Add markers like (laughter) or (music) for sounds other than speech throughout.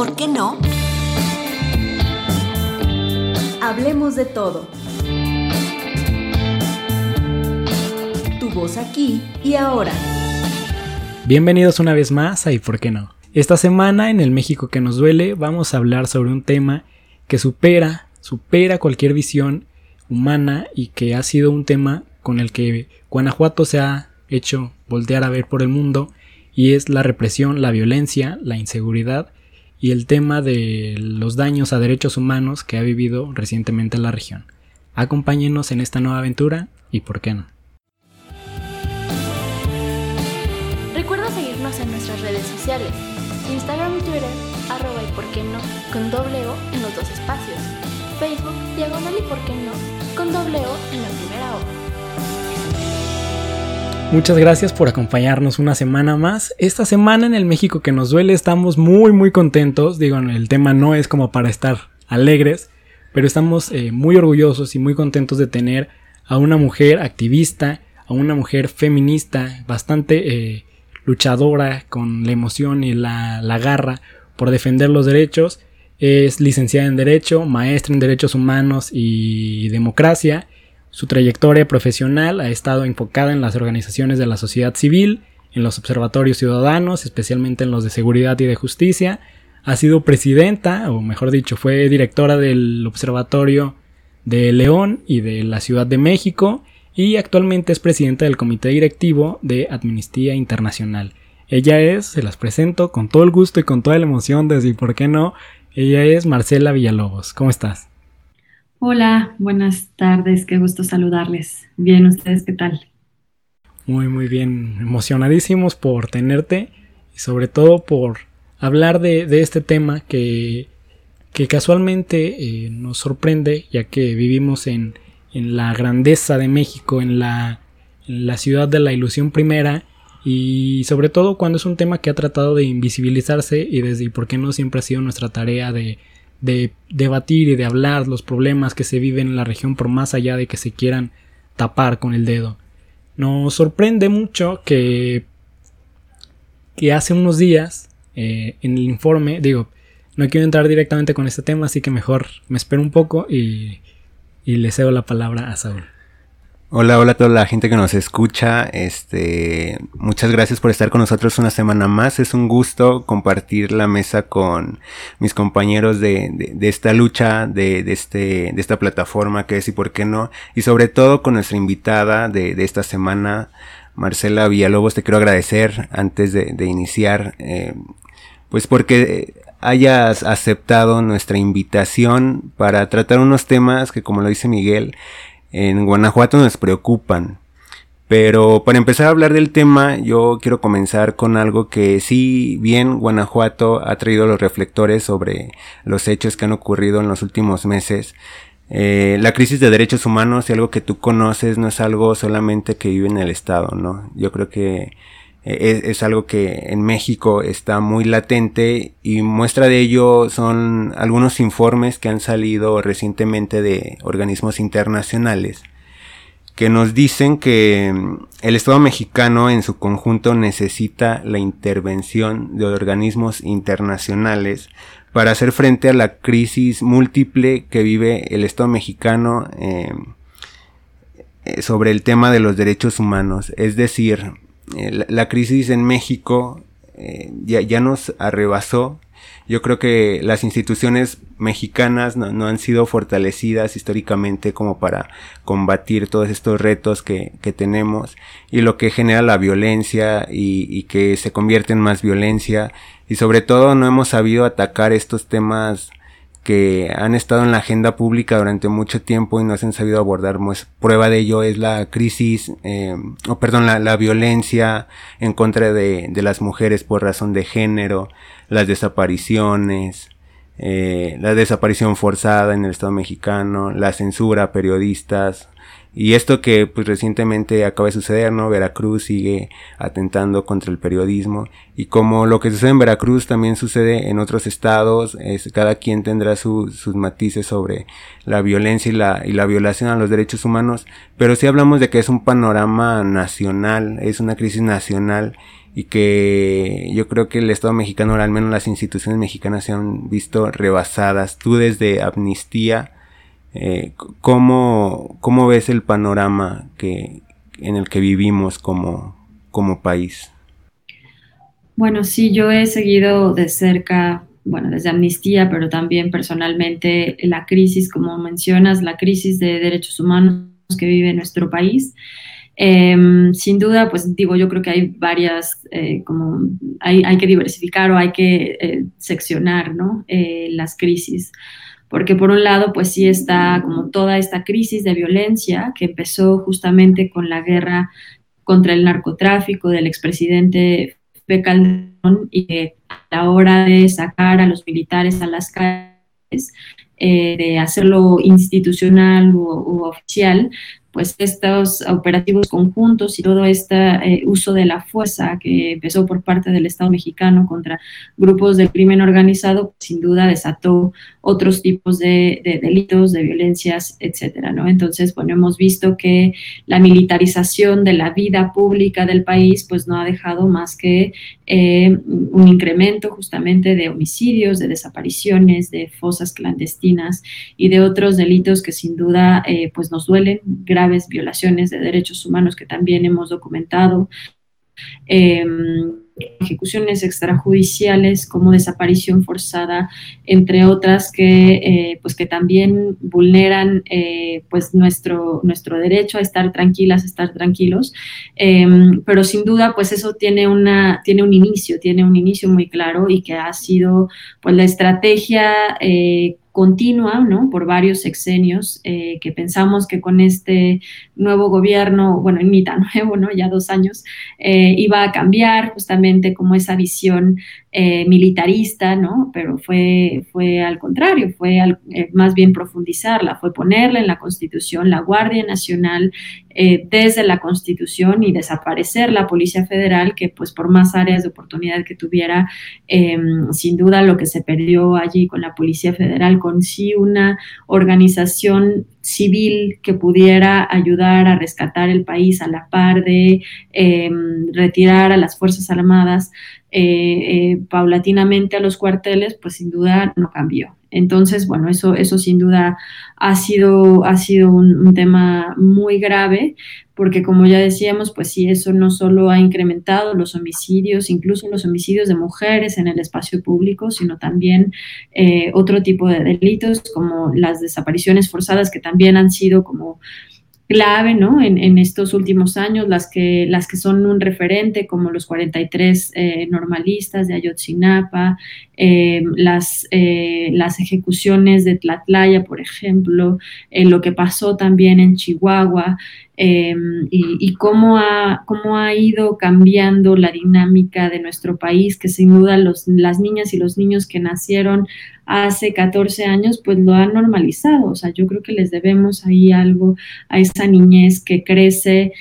por qué no? Hablemos de todo. Tu voz aquí y ahora. Bienvenidos una vez más a ¿Y por qué no? Esta semana en el México que nos duele vamos a hablar sobre un tema que supera, supera cualquier visión humana y que ha sido un tema con el que Guanajuato se ha hecho voltear a ver por el mundo y es la represión, la violencia, la inseguridad y el tema de los daños a derechos humanos que ha vivido recientemente la región. Acompáñenos en esta nueva aventura y por qué no. Recuerda seguirnos en nuestras redes sociales, Instagram y Twitter, arroba y por qué no, con doble O en los dos espacios, Facebook, diagonal y por qué no, con doble O en la primera O. Muchas gracias por acompañarnos una semana más. Esta semana en el México que nos duele estamos muy muy contentos. Digo, el tema no es como para estar alegres, pero estamos eh, muy orgullosos y muy contentos de tener a una mujer activista, a una mujer feminista, bastante eh, luchadora con la emoción y la, la garra por defender los derechos. Es licenciada en Derecho, maestra en Derechos Humanos y Democracia su trayectoria profesional ha estado enfocada en las organizaciones de la sociedad civil, en los observatorios ciudadanos, especialmente en los de seguridad y de justicia. Ha sido presidenta, o mejor dicho, fue directora del Observatorio de León y de la Ciudad de México y actualmente es presidenta del comité directivo de Amnistía Internacional. Ella es, se las presento con todo el gusto y con toda la emoción de decir por qué no, ella es Marcela Villalobos. ¿Cómo estás? Hola, buenas tardes, qué gusto saludarles. Bien, ¿ustedes qué tal? Muy, muy bien, emocionadísimos por tenerte y sobre todo por hablar de, este tema que, que casualmente eh, nos sorprende ya que vivimos en, en la grandeza de México, en la, en la ciudad de la ilusión primera y sobre todo cuando es un tema que ha tratado de invisibilizarse y desde por qué no siempre ha sido nuestra tarea de de debatir y de hablar los problemas que se viven en la región por más allá de que se quieran tapar con el dedo. Nos sorprende mucho que, que hace unos días eh, en el informe, digo, no quiero entrar directamente con este tema, así que mejor me espero un poco y, y le cedo la palabra a Saúl. Hola, hola a toda la gente que nos escucha. Este, muchas gracias por estar con nosotros una semana más. Es un gusto compartir la mesa con mis compañeros de, de, esta lucha, de, de, este, de esta plataforma que es y por qué no. Y sobre todo con nuestra invitada de, de esta semana, Marcela Villalobos. Te quiero agradecer antes de, iniciar, eh, pues porque hayas aceptado nuestra invitación para tratar unos temas que, como lo dice Miguel, en Guanajuato nos preocupan. Pero para empezar a hablar del tema, yo quiero comenzar con algo que sí, bien, Guanajuato ha traído los reflectores sobre los hechos que han ocurrido en los últimos meses. Eh, la crisis de derechos humanos y algo que tú conoces no es algo solamente que vive en el Estado, ¿no? Yo creo que eh, es, algo que en México está muy latente y muestra de ello son algunos informes que han salido recientemente de organismos internacionales que nos dicen que mm, el Estado mexicano en su conjunto necesita la intervención de organismos internacionales para hacer frente a la crisis múltiple que vive el Estado mexicano eh, eh, sobre el tema de los derechos humanos. Es decir, eh, la, crisis en México eh, ya, nos arrebasó. Yo creo que las instituciones mexicanas no, han sido fortalecidas históricamente como para combatir todos estos retos que, que tenemos y lo que genera la violencia y que se convierte en más violencia y sobre todo no hemos sabido atacar estos temas que han estado en la agenda pública durante mucho tiempo y no se han sabido abordar. Pues, prueba de ello es la crisis, eh, o perdón, la, violencia en contra de, de, las mujeres por razón de género, las desapariciones, eh, la desaparición forzada en el Estado mexicano, la censura a periodistas, y esto que pues recientemente acaba de suceder, ¿no? Veracruz sigue atentando contra el periodismo y como lo que sucede en Veracruz también sucede en otros estados, es, cada quien tendrá sus matices sobre la violencia y la, y la violación a los derechos humanos, pero si hablamos de que es un panorama nacional, es una crisis nacional y que yo creo que el Estado mexicano, o al menos las instituciones mexicanas, se han visto rebasadas. Tú desde Amnistía, eh, ¿cómo, ¿cómo, ves el panorama que, en el que vivimos como, como país? Bueno, sí, yo he seguido de cerca, bueno, desde Amnistía, pero también personalmente la crisis, como mencionas, la crisis de derechos humanos que vive nuestro país. Em, sin duda, pues digo, yo creo que hay varias, eh, como hay, hay, que diversificar o hay que eh, seccionar, ¿no? Las crisis. Porque por un lado, pues sí está como toda esta crisis de violencia que empezó justamente con la guerra contra el narcotráfico del expresidente Calderón y que a la hora de sacar a los militares a las calles, de hacerlo institucional u oficial, pues estos operativos conjuntos y todo este eh, uso de la fuerza que empezó por parte del Estado mexicano contra grupos del crimen organizado, sin duda desató otros tipos de, delitos, de violencias, etcétera, ¿no? Entonces, bueno, hemos visto que la militarización de la vida pública del país, pues no ha dejado más que eh, un incremento justamente de homicidios, de desapariciones, de fosas clandestinas y de otros delitos que sin duda, eh, pues nos duelen graves violaciones de derechos humanos que también hemos documentado. Em, ejecuciones extrajudiciales como desaparición forzada, entre otras que, eh, pues que también vulneran eh, pues nuestro, nuestro derecho a estar tranquilas, a estar tranquilos. Em, pero sin duda, pues eso tiene, una, tiene un inicio, tiene un inicio muy claro y que ha sido pues la estrategia eh, continua, ¿no? Por varios sexenios, eh, que pensamos que con este nuevo gobierno, bueno, ni tan (laughs) nuevo, ¿no? Ya dos años, eh, iba a cambiar justamente como esa visión eh, militarista, ¿no? Pero fue, fue al contrario, fue más bien profundizarla, fue ponerla en la Constitución, la Guardia Nacional, desde la Constitución y desaparecer la Policía Federal, que pues por más áreas de oportunidad que tuviera, em, sin duda lo que se perdió allí con la Policía Federal, con sí una organización civil que pudiera ayudar a rescatar el país a la par de em, retirar a las Fuerzas Armadas eh, eh, paulatinamente a los cuarteles, pues sin duda no cambió. Entonces, bueno, eso, eso sin duda ha sido, ha sido un, tema muy grave, porque como ya decíamos, pues sí, eso no solo ha incrementado los homicidios, incluso los homicidios de mujeres en el espacio público, sino también eh, otro tipo de delitos como las desapariciones forzadas, que también han sido como clave ¿no? en, estos últimos años, las que, las que son un referente, como los 43 eh, normalistas de Ayotzinapa, eh, las, eh, las ejecuciones de Tlatlaya, por ejemplo, lo que pasó también en Chihuahua, y, cómo, ha, cómo ha ido cambiando la dinámica de nuestro país, que sin duda las niñas y los niños que nacieron hace 14 años, pues lo han normalizado. O sea, yo creo que les debemos ahí algo a esa niñez que crece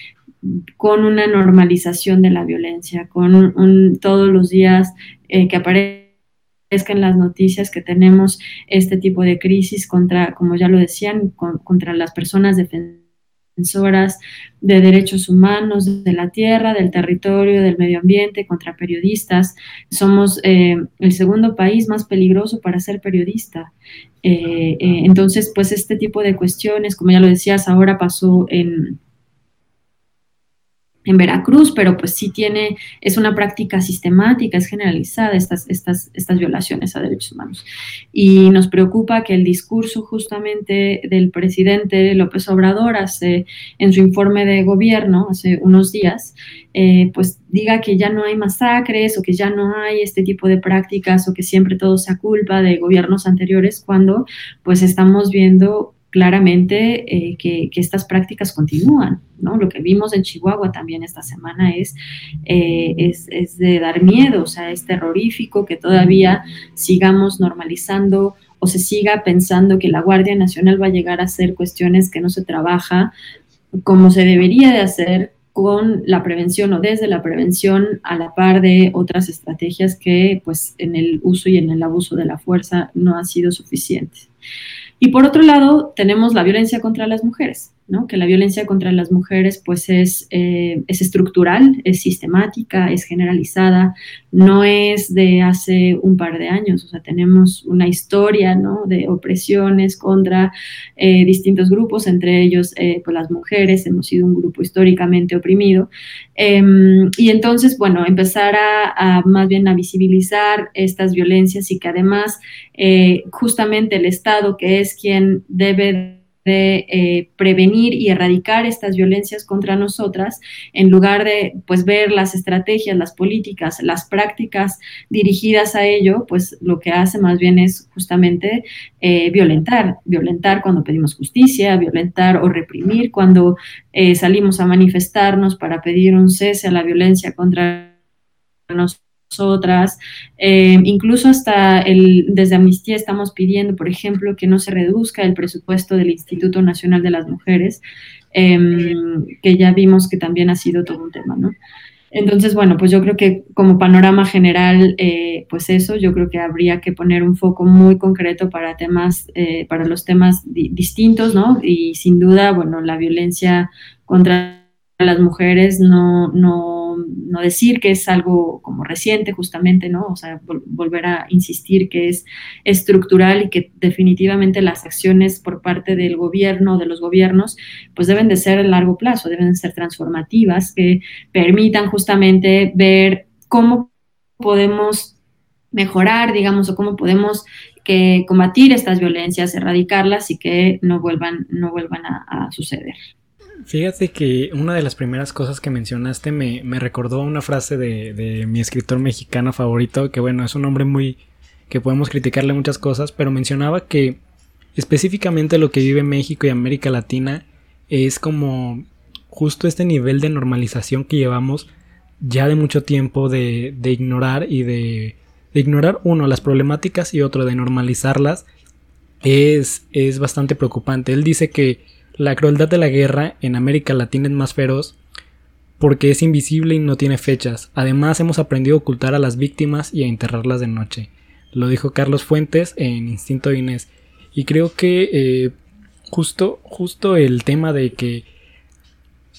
con una normalización de la violencia, con todos los días eh, que aparezcan las noticias que tenemos este tipo de crisis contra, como ya lo decían, contra las personas defensoras defensoras de derechos humanos de la tierra, del territorio, del medio ambiente, contra periodistas. Somos eh, el segundo país más peligroso para ser periodista. Eh, eh, entonces, pues este tipo de cuestiones, como ya lo decías, ahora pasó en en Veracruz, pero pues sí tiene, es una práctica sistemática, es generalizada estas, estas, estas violaciones a derechos humanos. Y nos preocupa que el discurso justamente del presidente López Obrador hace, en su informe de gobierno hace unos días, eh, pues diga que ya no hay masacres o que ya no hay este tipo de prácticas o que siempre todo sea culpa de gobiernos anteriores cuando pues estamos viendo claramente eh, que, estas prácticas continúan. ¿no? Lo que vimos en Chihuahua también esta semana es, eh, es, de dar miedo, o sea, es terrorífico que todavía sigamos normalizando o se siga pensando que la Guardia Nacional va a llegar a hacer cuestiones que no se trabaja como se debería de hacer con la prevención o desde la prevención a la par de otras estrategias que pues en el uso y en el abuso de la fuerza no ha sido suficiente. Y por otro lado, tenemos la violencia contra las mujeres, ¿no? que la violencia contra las mujeres pues es, eh, es estructural, es sistemática, es generalizada, no es de hace un par de años, o sea, tenemos una historia ¿no? de opresiones contra eh, distintos grupos, entre ellos eh, pues las mujeres, hemos sido un grupo históricamente oprimido, em, y entonces, bueno, empezar a, a, más bien a visibilizar estas violencias y que además justamente el Estado, que es quien debe de eh, prevenir y erradicar estas violencias contra nosotras, en lugar de pues ver las estrategias, las políticas, las prácticas dirigidas a ello, pues lo que hace más bien es justamente eh, violentar, violentar cuando pedimos justicia, violentar o reprimir cuando eh, salimos a manifestarnos para pedir un cese a la violencia contra nosotros nosotras. Eh, incluso hasta el, desde Amnistía estamos pidiendo, por ejemplo, que no se reduzca el presupuesto del Instituto Nacional de las Mujeres, em, que ya vimos que también ha sido todo un tema, ¿no? Entonces, bueno, pues yo creo que como panorama general, eh, pues eso, yo creo que habría que poner un foco muy concreto para temas, eh, para los temas distintos, ¿no? Y sin duda, bueno, la violencia contra las mujeres no, no no, decir que es algo como reciente justamente, ¿no? O sea, volver a insistir que es estructural y que definitivamente las acciones por parte del gobierno, de los gobiernos, pues deben de ser a largo plazo, deben de ser transformativas, que permitan justamente ver cómo podemos mejorar, digamos, o cómo podemos que combatir estas violencias, erradicarlas y que no vuelvan, no vuelvan a suceder. Fíjate que una de las primeras cosas que mencionaste me, me recordó una frase de, de, mi escritor mexicano favorito, que bueno, es un hombre muy... que podemos criticarle muchas cosas, pero mencionaba que específicamente lo que vive México y América Latina es como justo este nivel de normalización que llevamos ya de mucho tiempo de, de ignorar y de, de, ignorar uno las problemáticas y otro de normalizarlas es, es bastante preocupante. Él dice que la crueldad de la guerra en América Latina es más feroz porque es invisible y no tiene fechas. Además hemos aprendido a ocultar a las víctimas y a enterrarlas de noche. Lo dijo Carlos Fuentes en Instinto Inés. Y creo que eh, justo, justo el tema de que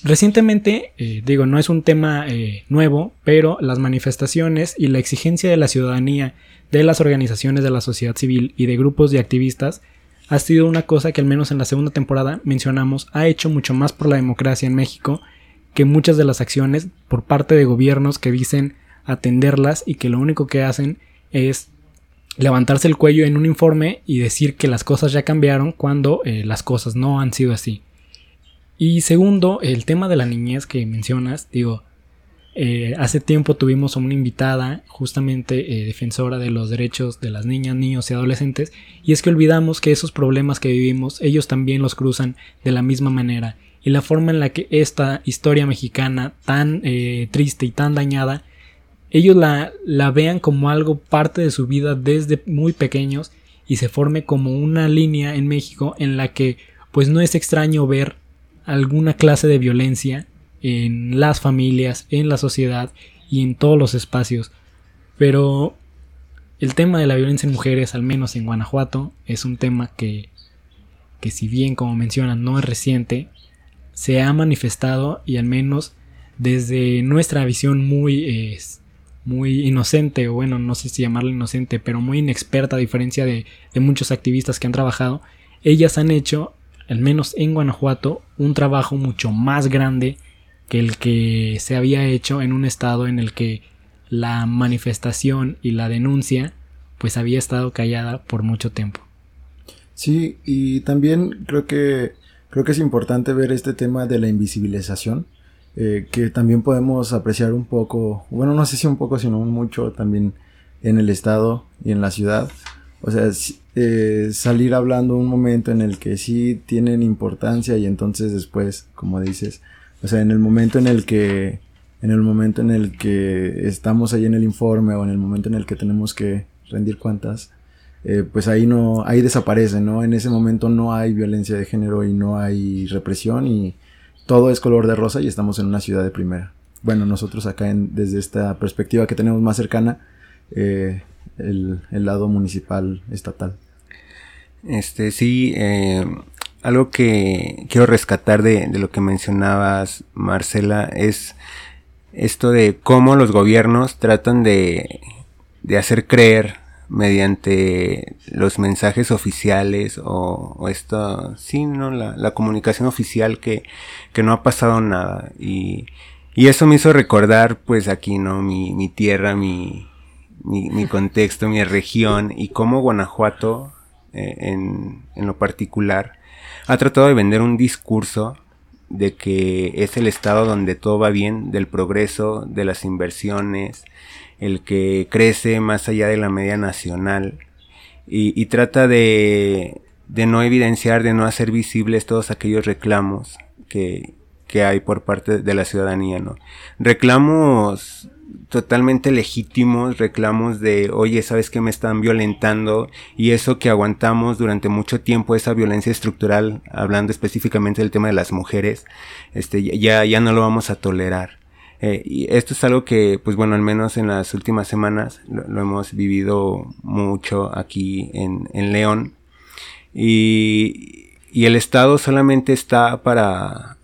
recientemente, eh, digo, no es un tema eh, nuevo, pero las manifestaciones y la exigencia de la ciudadanía, de las organizaciones de la sociedad civil y de grupos de activistas ha sido una cosa que al menos en la segunda temporada mencionamos ha hecho mucho más por la democracia en México que muchas de las acciones por parte de gobiernos que dicen atenderlas y que lo único que hacen es levantarse el cuello en un informe y decir que las cosas ya cambiaron cuando eh, las cosas no han sido así. Y segundo, el tema de la niñez que mencionas, digo, eh, hace tiempo tuvimos a una invitada, justamente eh, defensora de los derechos de las niñas, niños y adolescentes, y es que olvidamos que esos problemas que vivimos, ellos también los cruzan de la misma manera, y la forma en la que esta historia mexicana tan eh, triste y tan dañada, ellos la, la vean como algo parte de su vida desde muy pequeños y se forme como una línea en México en la que pues no es extraño ver alguna clase de violencia en las familias, en la sociedad y en todos los espacios. Pero el tema de la violencia en mujeres, al menos en Guanajuato, es un tema que, que si bien como mencionan no es reciente, se ha manifestado y al menos desde nuestra visión muy, muy inocente, o bueno, no sé si llamarla inocente, pero muy inexperta a diferencia de, de muchos activistas que han trabajado, ellas han hecho, al menos en Guanajuato, un trabajo mucho más grande que el que se había hecho en un estado en el que la manifestación y la denuncia pues había estado callada por mucho tiempo. Sí, y también creo que creo que es importante ver este tema de la invisibilización, eh, que también podemos apreciar un poco, bueno, no sé si un poco, sino mucho también en el estado y en la ciudad. O sea, eh, salir hablando un momento en el que sí tienen importancia y entonces después, como dices, o sea, en el momento en el que, en el momento en el que estamos ahí en el informe o en el momento en el que tenemos que rendir cuentas, eh, pues ahí no, ahí desaparece, ¿no? En ese momento no hay violencia de género y no hay represión y todo es color de rosa y estamos en una ciudad de primera. Bueno, nosotros acá en, desde esta perspectiva que tenemos más cercana, eh, el, el lado municipal, estatal. Este, sí, eh, algo que quiero rescatar de, lo que mencionabas, Marcela, es esto de cómo los gobiernos tratan de, de hacer creer mediante los mensajes oficiales o, o esto, sí, ¿no? La, la, comunicación oficial que, que no ha pasado nada. Y, y eso me hizo recordar, pues aquí, ¿no? Mi, mi tierra, mi, mi, mi contexto, mi región y cómo Guanajuato, eh, en, en lo particular, ha tratado de vender un discurso de que es el estado donde todo va bien, del progreso, de las inversiones, el que crece más allá de la media nacional y, trata de, de, no evidenciar, de no hacer visibles todos aquellos reclamos que, que hay por parte de la ciudadanía, ¿no? Reclamos totalmente legítimos reclamos de, oye, sabes que me están violentando y eso que aguantamos durante mucho tiempo, esa violencia estructural, hablando específicamente del tema de las mujeres, este, ya, ya no lo vamos a tolerar. Eh, y esto es algo que, pues bueno, al menos en las últimas semanas lo, hemos vivido mucho aquí en, en León. Y, y el Estado solamente está para,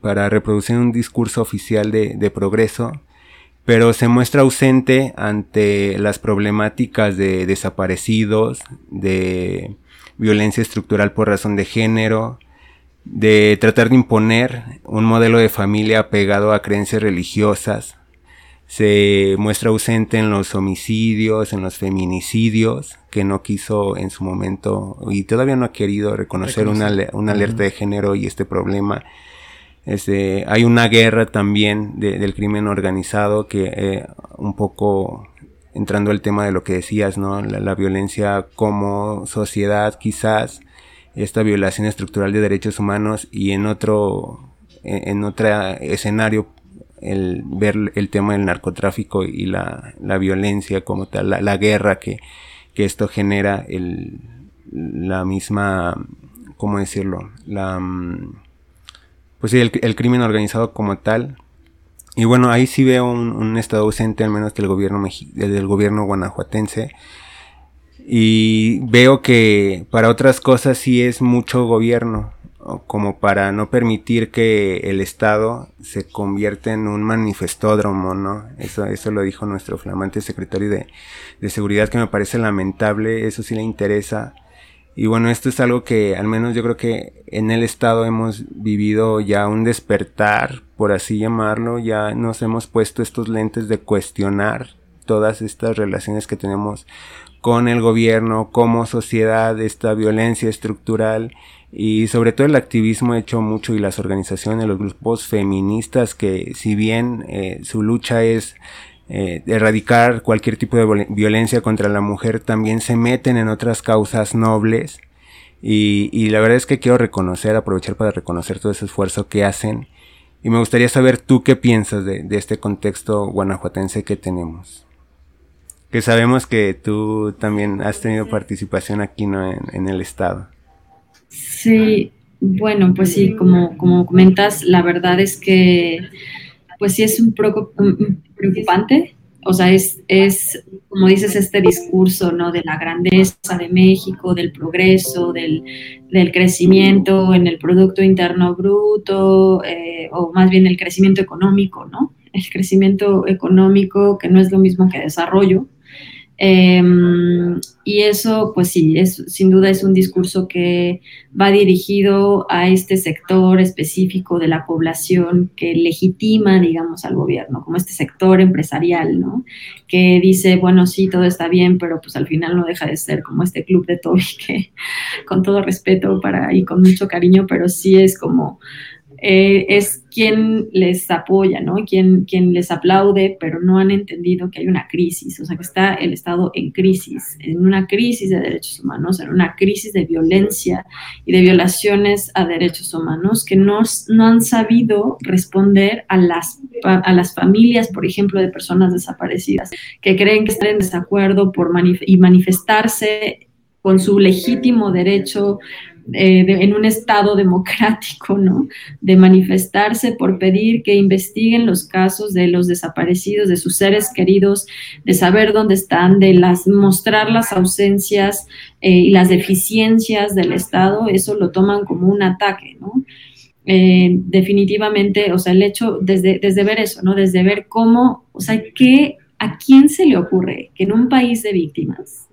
para reproducir un discurso oficial de progreso, pero se muestra ausente ante las problemáticas de desaparecidos, de violencia estructural por razón de género, de tratar de imponer un modelo de familia apegado a creencias religiosas. Se muestra ausente en los homicidios, en los feminicidios, que no quiso en su momento y todavía no ha querido reconocer, una, una, alerta de género y este problema. Este, hay una guerra también de, del crimen organizado que eh, un poco entrando al tema de lo que decías, ¿no? La, violencia como sociedad quizás, esta violación estructural de derechos humanos y en otro, en, otro escenario el ver el tema del narcotráfico y la, la violencia como tal, la, guerra que, que, esto genera, el, la misma, ¿cómo decirlo? La pues sí, el, crimen organizado como tal. Y bueno, ahí sí veo un, un estado ausente, al menos del gobierno, del gobierno guanajuatense. Y veo que para otras cosas sí es mucho gobierno, como para no permitir que el Estado se convierta en un manifestódromo, ¿no? Eso, eso lo dijo nuestro flamante secretario de, de Seguridad, que me parece lamentable, eso sí le interesa y bueno, esto es algo que al menos yo creo que en el estado hemos vivido ya un despertar, por así llamarlo, ya nos hemos puesto estos lentes de cuestionar todas estas relaciones que tenemos con el gobierno, como sociedad, esta violencia estructural. Y sobre todo el activismo hecho mucho y las organizaciones, los grupos feministas que si bien eh, su lucha es eh, erradicar cualquier tipo de violencia contra la mujer, también se meten en otras causas nobles. Y, y, la verdad es que quiero reconocer, aprovechar para reconocer todo ese esfuerzo que hacen. Y me gustaría saber tú qué piensas de, de este contexto guanajuatense que tenemos. Que sabemos que tú también has tenido participación aquí ¿no? en, en el Estado. Sí, bueno, pues sí, como, como comentas, la verdad es que pues sí es un poco preocupante. O sea, es, es, como dices, este discurso, ¿no? De la grandeza de México, del progreso, del, del crecimiento en el Producto Interno Bruto, eh, o más bien el crecimiento económico, ¿no? El crecimiento económico que no es lo mismo que desarrollo, eh, y eso, pues sí, es, sin duda es un discurso que va dirigido a este sector específico de la población que legitima, digamos, al gobierno, como este sector empresarial, ¿no? Que dice, bueno, sí, todo está bien, pero pues al final no deja de ser como este club de Toby (laughs) que, con todo respeto para y con mucho cariño, pero sí es como eh, es quien les apoya, ¿no? Quien, quien les aplaude, pero no han entendido que hay una crisis, o sea, que está el Estado en crisis, en una crisis de derechos humanos, en una crisis de violencia y de violaciones a derechos humanos que no, no han sabido responder a las, a las familias, por ejemplo, de personas desaparecidas, que creen que están en desacuerdo por manif y manifestarse con su legítimo derecho eh, en un estado (laughs) democrático, ¿no? De manifestarse por pedir que investiguen los casos de los desaparecidos, de sus seres queridos, de saber dónde están, de las mostrar las ausencias eh, y las deficiencias del Estado, eso lo toman como un ataque, ¿no? Eh, definitivamente, o sea, el hecho, desde, desde ver eso, ¿no? Desde ver cómo, o sea, que a quién se le ocurre que en un país de víctimas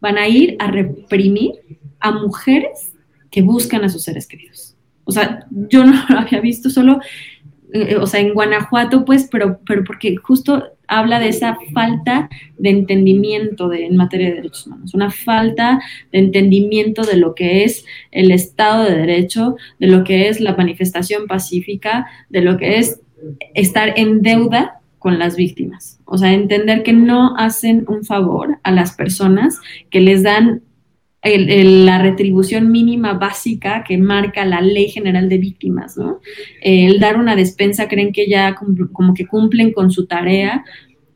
van a ir a reprimir a mujeres que buscan a sus seres queridos. O sea, yo no lo había visto solo, eh, o sea, en Guanajuato, pues, pero, pero porque justo habla de esa falta de entendimiento de, en materia de derechos humanos, una falta de entendimiento de lo que es el Estado de Derecho, de lo que es la manifestación pacífica, de lo que es estar en deuda con las víctimas. O sea, entender que no hacen un favor a las personas que les dan la retribución mínima básica que marca la Ley General de Víctimas, ¿no? El dar una despensa creen que ya como que cumplen con su tarea,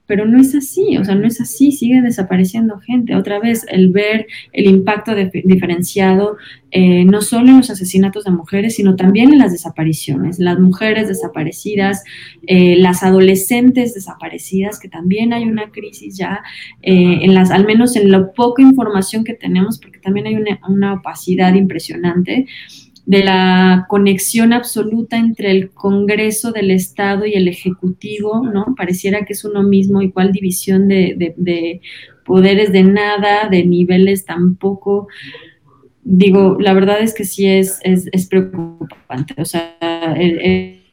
pero no es así, o sea, no es así, sigue desapareciendo gente. Otra vez, el ver el impacto diferenciado eh, no solo en los asesinatos de mujeres, sino también en las desapariciones, las mujeres desaparecidas, eh, las adolescentes desaparecidas, que también hay una crisis ya, eh, en las, al menos en la poca información que tenemos, porque también hay una, una opacidad impresionante de la conexión absoluta entre el Congreso del Estado y el Ejecutivo, ¿no? Pareciera que es uno mismo, igual división de, poderes de nada, de niveles tampoco. Digo, la verdad es que sí es, es, preocupante, o sea,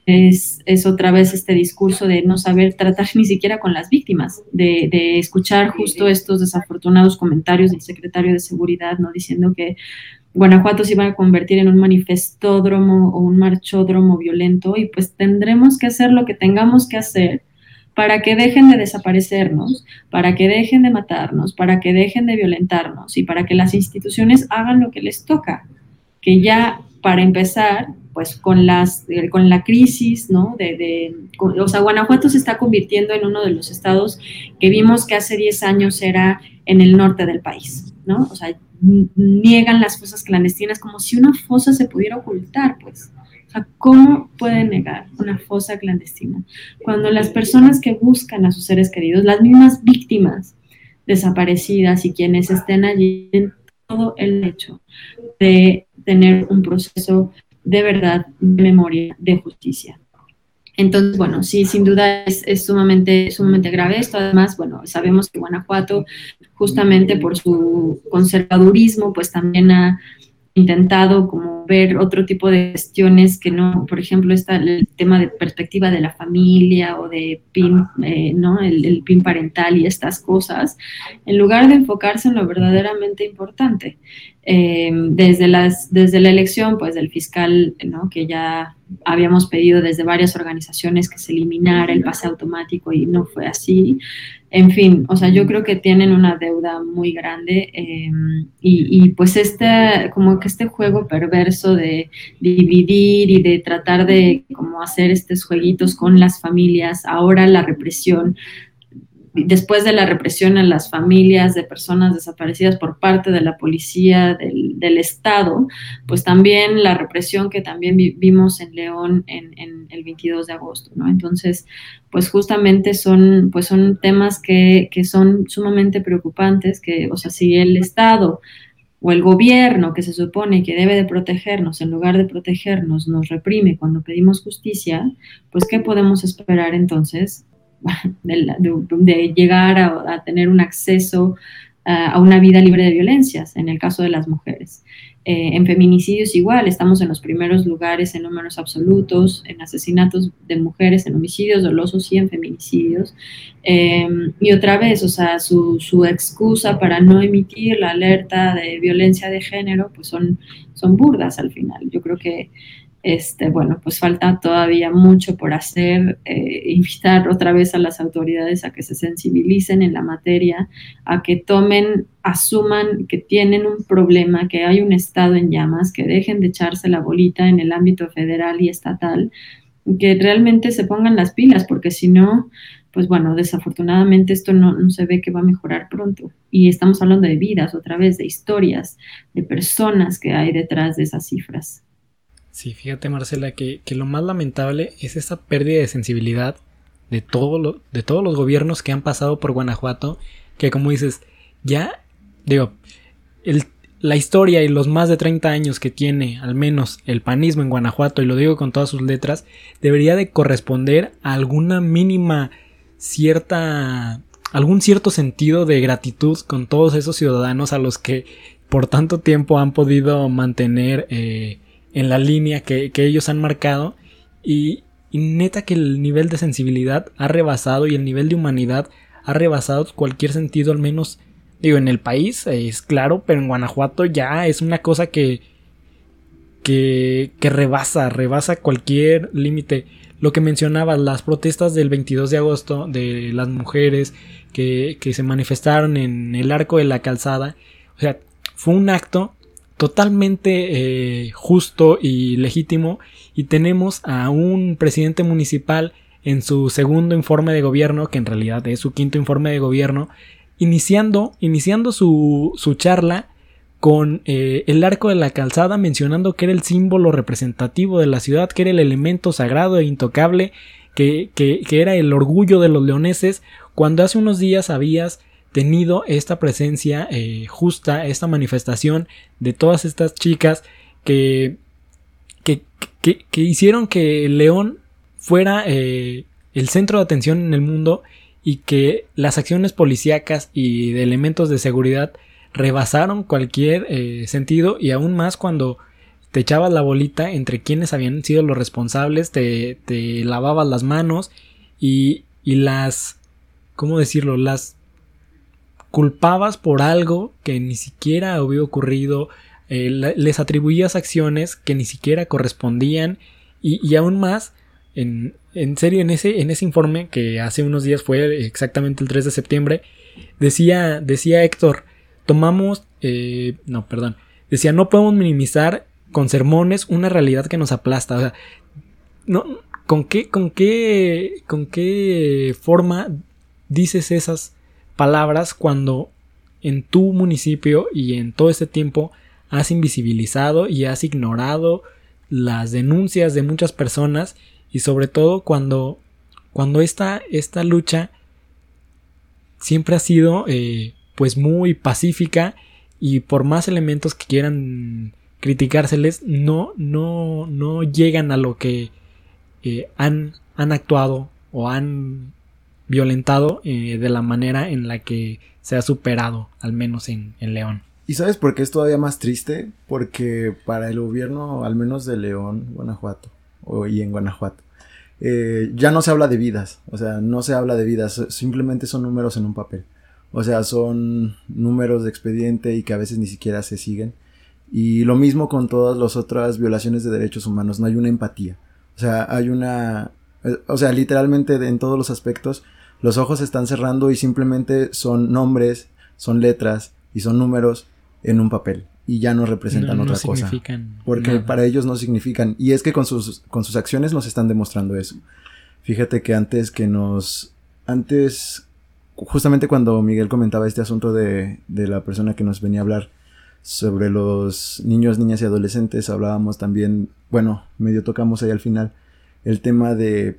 es, es, otra vez este discurso de no saber tratar (laughs) ni siquiera con las víctimas, de, de escuchar justo estos desafortunados comentarios del secretario de Seguridad, ¿no? Diciendo que Guanajuato se iba a convertir en un manifestódromo o un marchódromo violento y pues tendremos que hacer lo que tengamos que hacer para que dejen de desaparecernos, para que dejen de matarnos, para que dejen de violentarnos y para que las instituciones hagan lo que les toca, que ya para empezar, pues con, las, con la crisis, ¿no? De, de, o sea, Guanajuato se está convirtiendo en uno de los estados que vimos que hace 10 años era en el norte del país, ¿no? O sea, niegan las fosas clandestinas como si una fosa se pudiera ocultar, pues. O sea, ¿cómo pueden negar una fosa clandestina? Cuando las personas que buscan a sus seres queridos, las mismas víctimas desaparecidas y quienes estén allí, en todo el hecho de tener un proceso de verdad, de memoria, de justicia. Entonces, bueno, sí, sin duda es, es, sumamente, sumamente grave esto. Además, bueno, sabemos que Guanajuato, justamente por su conservadurismo, pues también ha intentado como ver otro tipo de cuestiones que no, por ejemplo, está el tema de perspectiva de la familia o de PIN, eh, ¿no? El, PIN parental y estas cosas, en lugar de enfocarse en lo verdaderamente importante. Eh, desde, las, desde la elección, pues del fiscal, ¿no? Que ya habíamos pedido desde varias organizaciones que se eliminara el pase automático y no fue así. En fin, o sea, yo creo que tienen una deuda muy grande eh, y, y, pues este, como que este juego perverso de dividir y de tratar de como hacer estos jueguitos con las familias, ahora la represión después de la represión en las familias de personas desaparecidas por parte de la policía del, del Estado, pues también la represión que también vimos en León en, en, el 22 de agosto, ¿no? Entonces, pues justamente son, pues son temas que, que son sumamente preocupantes, que, o sea, si el Estado o el gobierno que se supone que debe de protegernos, en lugar de protegernos, nos reprime cuando pedimos justicia, pues ¿qué podemos esperar entonces (laughs) de, llegar a, tener un acceso a una vida libre de violencias, en el caso de las mujeres. Eh, en feminicidios igual, estamos en los primeros lugares en números absolutos, en asesinatos de mujeres, en homicidios dolosos y en feminicidios. Eh, y otra vez, o sea, su, su, excusa para no emitir la alerta de violencia de género, pues son, son burdas al final. Yo creo que este, bueno, pues falta todavía mucho por hacer, eh, invitar otra vez a las autoridades a que se sensibilicen en la materia, a que tomen, asuman que tienen un problema, que hay un Estado en llamas, que dejen de echarse la bolita en el ámbito federal y estatal, que realmente se pongan las pilas, porque si no, pues bueno, desafortunadamente esto no, no, se ve que va a mejorar pronto. Y estamos hablando de vidas, otra vez, de historias, de personas que hay detrás de esas cifras. Sí, fíjate Marcela, que, que lo más lamentable es esa pérdida de sensibilidad de, todo lo, de todos los gobiernos que han pasado por Guanajuato, que como dices, ya, digo, la historia y los más de 30 años que tiene al menos el panismo en Guanajuato, y lo digo con todas sus letras, debería de corresponder a alguna mínima cierta algún cierto sentido de gratitud con todos esos ciudadanos a los que por tanto tiempo han podido mantener eh, en la línea que, ellos han marcado. Y, neta que el nivel de sensibilidad ha rebasado y el nivel de humanidad ha rebasado cualquier sentido al menos digo en el país es claro pero en Guanajuato ya es una cosa que que, que rebasa rebasa cualquier límite. Lo que mencionabas, las protestas del 22 de agosto de las mujeres que, se manifestaron en el arco de la calzada, o sea, fue un acto totalmente eh, justo y legítimo y tenemos a un presidente municipal en su segundo informe de gobierno, que en realidad es su quinto informe de gobierno, iniciando, iniciando su, su charla con eh, el arco de la calzada mencionando que era el símbolo representativo de la ciudad, que era el elemento sagrado e intocable, que, que, era el orgullo de los leoneses, cuando hace unos días habías tenido esta presencia eh, justa, esta manifestación de todas estas chicas que, que, que hicieron que León fuera eh, el centro de atención en el mundo y que las acciones policíacas y de elementos de seguridad rebasaron cualquier eh, sentido y aún más cuando te echabas la bolita entre quienes habían sido los responsables, te, te lavabas las manos y, y las, ¿cómo decirlo? Las culpabas por algo que ni siquiera había ocurrido, eh, les atribuías acciones que ni siquiera correspondían y, y aún más, en, en, serio, en ese, en ese informe que hace unos días fue exactamente el 3 de septiembre, decía, decía Héctor, tomamos, eh, no, perdón, decía, no podemos minimizar con sermones una realidad que nos aplasta. O sea, no, ¿con qué, con qué, con qué forma dices esas palabras cuando en tu municipio y en todo este tiempo has invisibilizado y has ignorado las denuncias de muchas personas y sobre todo cuando, cuando esta, esta lucha siempre ha sido eh, pues muy pacífica y por más elementos que quieran criticárseles no no no llegan a lo que eh, han han actuado o han violentado eh, de la manera en la que se ha superado al menos en, León y sabes por qué es todavía más triste porque para el gobierno al menos de León Guanajuato o, y en Guanajuato eh, ya no se habla de vidas o sea no se habla de vidas simplemente son números en un papel o sea, son números de expediente y que a veces ni siquiera se siguen. Y lo mismo con todas las otras violaciones de derechos humanos, no hay una empatía. O sea, hay una... Eh, o sea, literalmente en todos los aspectos, los ojos se están cerrando y simplemente son nombres, son letras y son números en un papel y ya no representan otra cosa. Porque para ellos no significan. Y es que con sus, con sus acciones nos están demostrando eso. Fíjate que antes que nos. Antes justamente cuando Miguel comentaba este asunto de, de la persona que nos venía a hablar sobre los niños, niñas y adolescentes, hablábamos también, bueno, medio tocamos ahí al final, el tema de,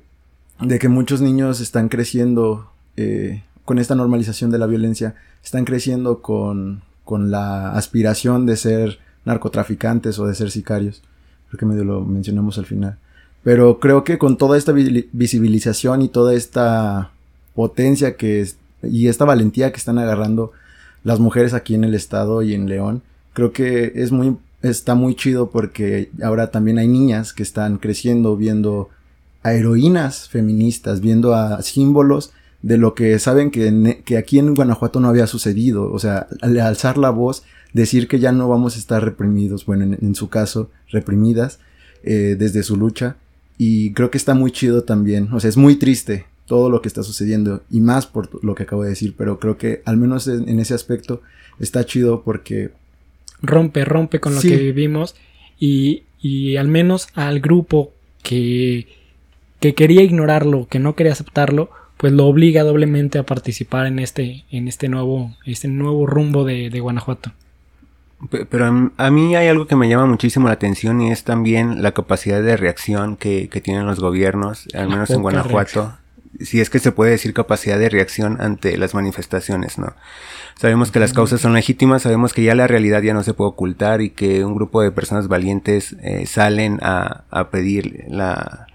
de que muchos niños están creciendo eh, con esta normalización de la violencia, están creciendo con, con la aspiración de ser narcotraficantes o de ser sicarios. Creo que medio lo mencionamos al final. Pero creo que con toda esta visibilización y toda esta potencia que y esta valentía que están agarrando las mujeres aquí en el estado y en León, creo que es muy, está muy chido porque ahora también hay niñas que están creciendo viendo a heroínas feministas, viendo a símbolos de lo que saben que, que aquí en Guanajuato no había sucedido. O sea, al alzar la voz, decir que ya no vamos a estar reprimidos, bueno, en, su caso, reprimidas eh, desde su lucha. Y creo que está muy chido también. O sea, es muy triste todo lo que está sucediendo y más por lo que acabo de decir, pero creo que al menos en, ese aspecto está chido porque... Rompe, rompe con lo que vivimos y, y al menos al grupo que, que quería ignorarlo, que no quería aceptarlo, pues lo obliga doblemente a participar en este, en este nuevo, este nuevo rumbo de, Guanajuato. Pero a mí hay algo que me llama muchísimo la atención y es también la capacidad de reacción que, tienen los gobiernos, al menos en Guanajuato. Si es que se puede decir capacidad de reacción ante las manifestaciones, ¿no? Sabemos que las causas son legítimas, sabemos que ya la realidad ya no se puede ocultar y que un grupo de personas valientes eh, salen a, a pedir la,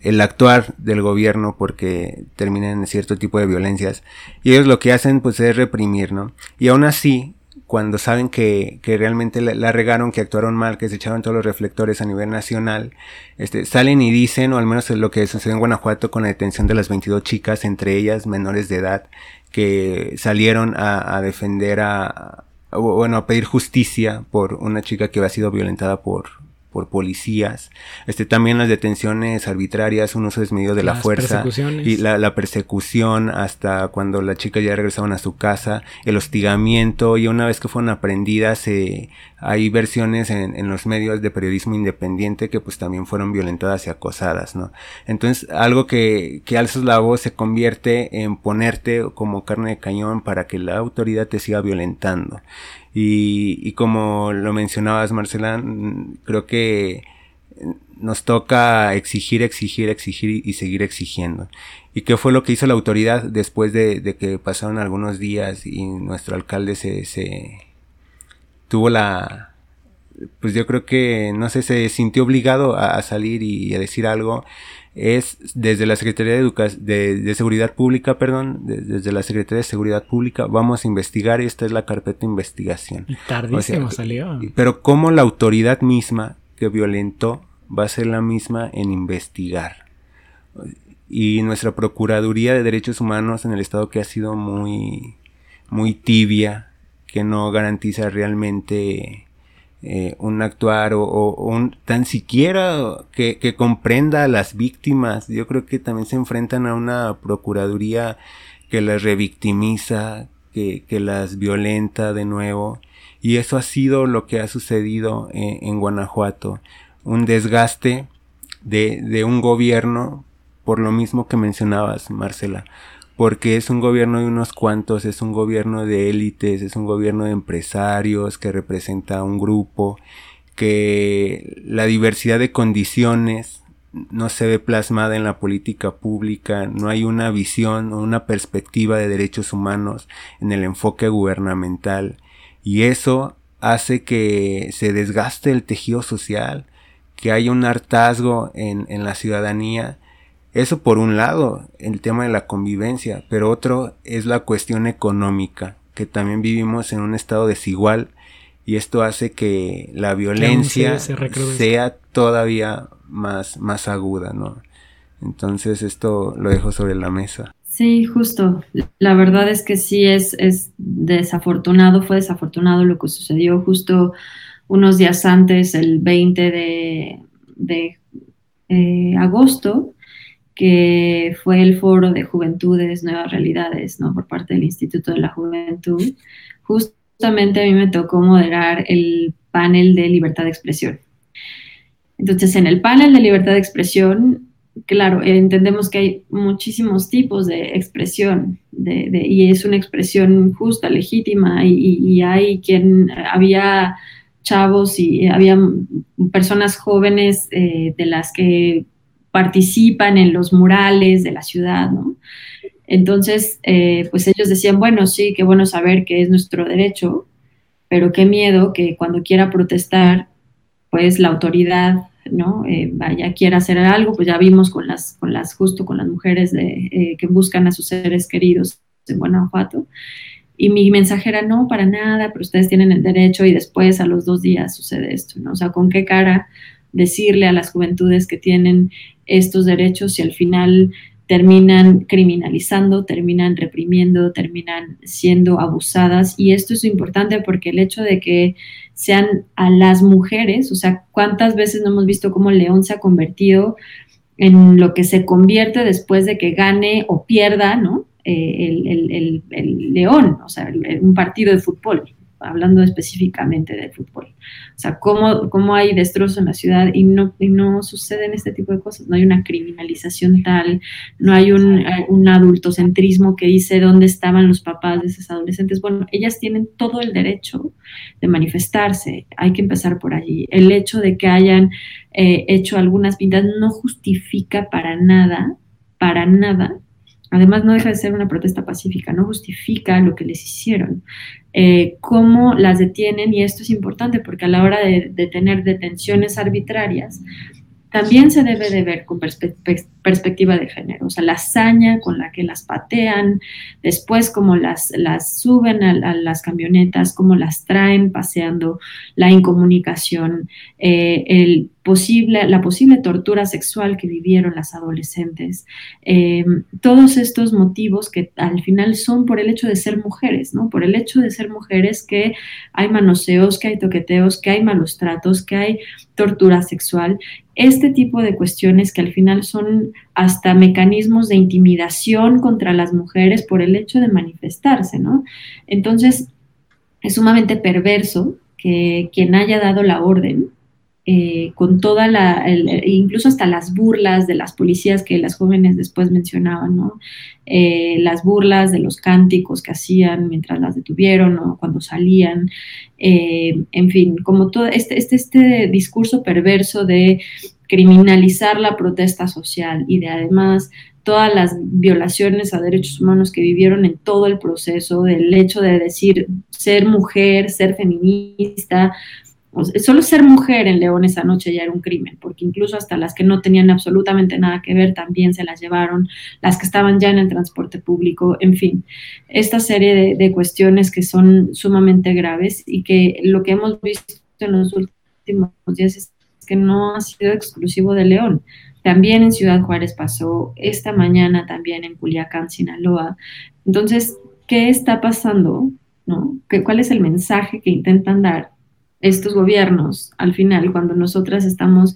el actuar del gobierno porque terminan en cierto tipo de violencias. Y ellos lo que hacen pues es reprimir, ¿no? Y aún así, cuando saben que, que realmente la, regaron, que actuaron mal, que se echaron todos los reflectores a nivel nacional, este, salen y dicen, o al menos es lo que sucedió en Guanajuato con la detención de las 22 chicas, entre ellas menores de edad, que salieron a, a defender a, bueno, a pedir justicia por una chica que había sido violentada por, por policías, este también las detenciones arbitrarias, un uso desmedido de la fuerza y la, persecución hasta cuando las chicas ya regresaban a su casa, el hostigamiento y una vez que fueron aprendidas eh, hay versiones en, los medios de periodismo independiente que pues también fueron violentadas y acosadas, ¿no? Entonces algo que, que alzas la voz se convierte en ponerte como carne de cañón para que la autoridad te siga violentando. Y, como lo mencionabas, Marcela, creo que nos toca exigir, exigir, exigir y seguir exigiendo. ¿Y qué fue lo que hizo la autoridad después de, que pasaron algunos días y nuestro alcalde se, se tuvo la, pues yo creo que, no sé, se sintió obligado a, salir y a decir algo es desde la Secretaría de, de, Seguridad Pública, perdón, desde la Secretaría de Seguridad Pública, vamos a investigar, esta es la carpeta de investigación. tardísimo salió. Pero cómo la autoridad misma que violentó va a ser la misma en investigar. Y nuestra Procuraduría de Derechos Humanos en el Estado que ha sido muy, muy tibia, que no garantiza realmente eh, un actuar o, un tan siquiera que, comprenda a las víctimas. Yo creo que también se enfrentan a una procuraduría que las revictimiza, que, que las violenta de nuevo. Y eso ha sido lo que ha sucedido en, en Guanajuato. Un desgaste de, de un gobierno por lo mismo que mencionabas, Marcela porque es un gobierno de unos cuantos, es un gobierno de élites, es un gobierno de empresarios que representa a un grupo, que la diversidad de condiciones no se ve plasmada en la política pública, no hay una visión o una perspectiva de derechos humanos en el enfoque gubernamental. Y eso hace que se desgaste el tejido social, que haya un hartazgo en, en la ciudadanía eso por un lado, el tema de la convivencia, pero otro es la cuestión económica, que también vivimos en un estado desigual y esto hace que la violencia sea todavía más, más aguda, ¿no? Entonces esto lo dejo sobre la mesa. Sí, justo. La verdad es que sí es, es desafortunado, fue desafortunado lo que sucedió justo unos días antes, el 20 de, de eh, agosto, que fue el foro de Juventudes, Nuevas Realidades, ¿no? Por parte del Instituto de la Juventud. Justamente a mí me tocó moderar el panel de libertad de expresión. Entonces, en el panel de libertad de expresión, claro, entendemos que hay muchísimos tipos de expresión y es una expresión justa, legítima, y, hay quien, había chavos y había personas jóvenes eh, de las que participan en los murales de la ciudad, ¿no? Entonces, eh, pues ellos decían, bueno, sí, qué bueno saber que es nuestro derecho, pero qué miedo que cuando quiera protestar, pues la autoridad, ¿no? Eh, vaya, quiera hacer algo, pues ya vimos con las, con las, justo con las mujeres de, eh, que buscan a sus seres queridos en Guanajuato. Y mi mensaje era, no, para nada, pero ustedes tienen el derecho y después a los dos días sucede esto, ¿no? O sea, ¿con qué cara decirle a las juventudes que tienen estos derechos y al final terminan criminalizando, terminan reprimiendo, terminan siendo abusadas. Y esto es importante porque el hecho de que sean a las mujeres, o sea, cuántas veces no hemos visto cómo León se ha convertido en lo que se convierte después de que gane o pierda, ¿no? Eh, el, León, o sea, un partido de fútbol, hablando específicamente del fútbol. O sea, cómo, cómo hay destrozos en la ciudad y no, y no suceden este tipo de cosas. No hay una criminalización tal, no hay un, un adultocentrismo que dice dónde estaban los papás de esos adolescentes. Bueno, ellas tienen todo el derecho de manifestarse. Hay que empezar por allí. El hecho de que hayan eh, hecho algunas pintas no justifica para nada, para nada Además, no deja de ser una protesta pacífica, no justifica lo que les hicieron. Eh, cómo las detienen, y esto es importante porque a la hora de, de tener detenciones arbitrarias, también se debe de ver con perspectiva de género, o sea, la hazaña con la que las patean, después cómo las, las suben a, las camionetas, cómo las traen paseando, la incomunicación, eh, el posible, la posible tortura sexual que vivieron las adolescentes, eh, todos estos motivos que al final son por el hecho de ser mujeres, ¿no? Por el hecho de ser mujeres que hay manoseos, que hay toqueteos, que hay malos tratos, que hay tortura sexual este tipo de cuestiones que al final son hasta mecanismos de intimidación contra las mujeres por el hecho de manifestarse, ¿no? Entonces, es sumamente perverso que quien haya dado la orden eh, con toda la, incluso hasta las burlas de las policías que las jóvenes después mencionaban, ¿no? Eh, las burlas de los cánticos que hacían mientras las detuvieron o cuando salían, eh, en fin, como todo este, este, este discurso perverso de criminalizar la protesta social y de además todas las violaciones a derechos humanos que vivieron en todo el proceso, del hecho de decir ser mujer, ser feminista, solo ser mujer en León esa noche ya era un crimen, porque incluso hasta las que no tenían absolutamente nada que ver también se las llevaron, las que estaban ya en el transporte público, en fin, esta serie de, cuestiones que son sumamente graves y que lo que hemos visto en los últimos días es que no ha sido exclusivo de León. También en Ciudad Juárez pasó, esta mañana también en Culiacán, Sinaloa. Entonces, ¿qué está pasando? ¿No? ¿Cuál es el mensaje que intentan dar estos gobiernos al final, cuando nosotras estamos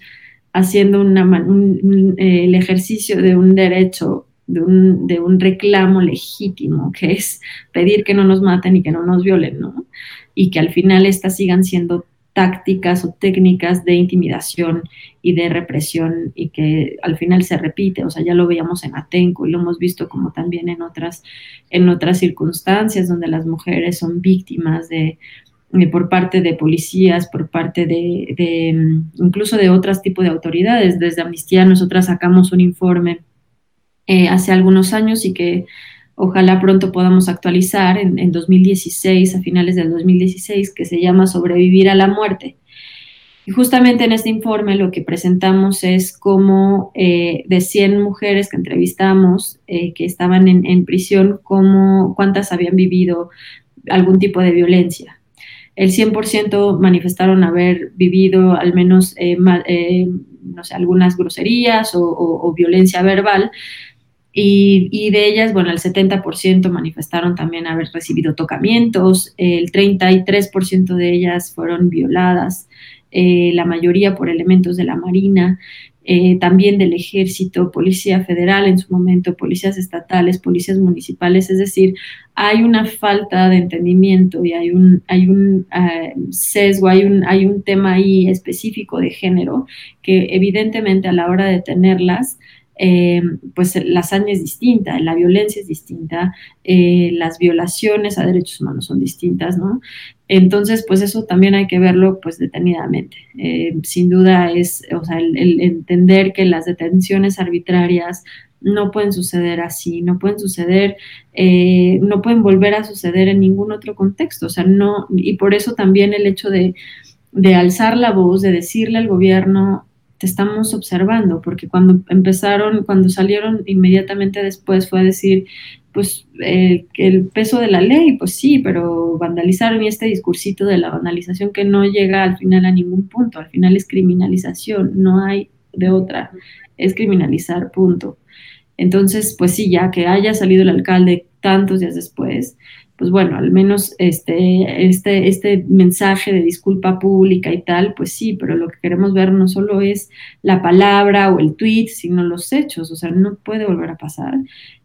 haciendo eh, el ejercicio de un derecho, de un, de un, reclamo legítimo, (laughs) que es pedir que no nos maten y que no nos violen, ¿no? Y que al final estas sigan siendo tácticas o técnicas de intimidación y de represión y que al final se repite, o sea, ya lo veíamos en Atenco y lo hemos visto como también en otras, en otras circunstancias donde las mujeres son víctimas de, por parte de policías, por parte de, mm, incluso de otros tipos de autoridades. Desde Amnistía nosotras sacamos un informe eh, hace algunos años y que ojalá pronto podamos actualizar en, 2016, a finales del 2016, que se llama Sobrevivir a la muerte. Y justamente en este informe lo que presentamos es cómo eh, de 100 mujeres que entrevistamos eh, que estaban en, en prisión, cuántas habían vivido algún tipo de violencia el 100% manifestaron haber vivido al menos, eh, eh, algunas groserías o, violencia verbal. Y, de ellas, bueno, el 70% manifestaron también haber recibido tocamientos, el 33% de ellas fueron violadas, eh, la mayoría por elementos de la Marina, eh, también del ejército, policía federal en su momento, policías estatales, policías municipales, es decir, hay una falta de entendimiento y hay un, hay un eh, sesgo, hay un, hay un tema ahí específico de género que evidentemente a la hora de tenerlas eh, pues la hazaña es distinta, la violencia es distinta, eh, las violaciones a derechos humanos son distintas, ¿no? Entonces, pues eso también hay que verlo pues detenidamente. Eh, sin duda es, o sea, el, entender que las detenciones arbitrarias no pueden suceder así, no pueden suceder, no pueden volver a suceder en ningún otro contexto, o sea, no, y por eso también el hecho de, de alzar la voz, de decirle al gobierno, estamos observando, porque cuando empezaron, cuando salieron inmediatamente después fue a decir, pues eh, el peso de la ley, pues sí, pero vandalizaron y este discursito de la vandalización que no llega al final a ningún punto, al final es criminalización, no hay de otra, es criminalizar, punto. Entonces, pues sí, ya que haya salido el alcalde tantos días después, pues bueno, al menos este, este, este mensaje de disculpa pública y tal, pues sí, pero lo que queremos ver no solo es la palabra o el tweet, sino los hechos, o sea, no puede volver a pasar.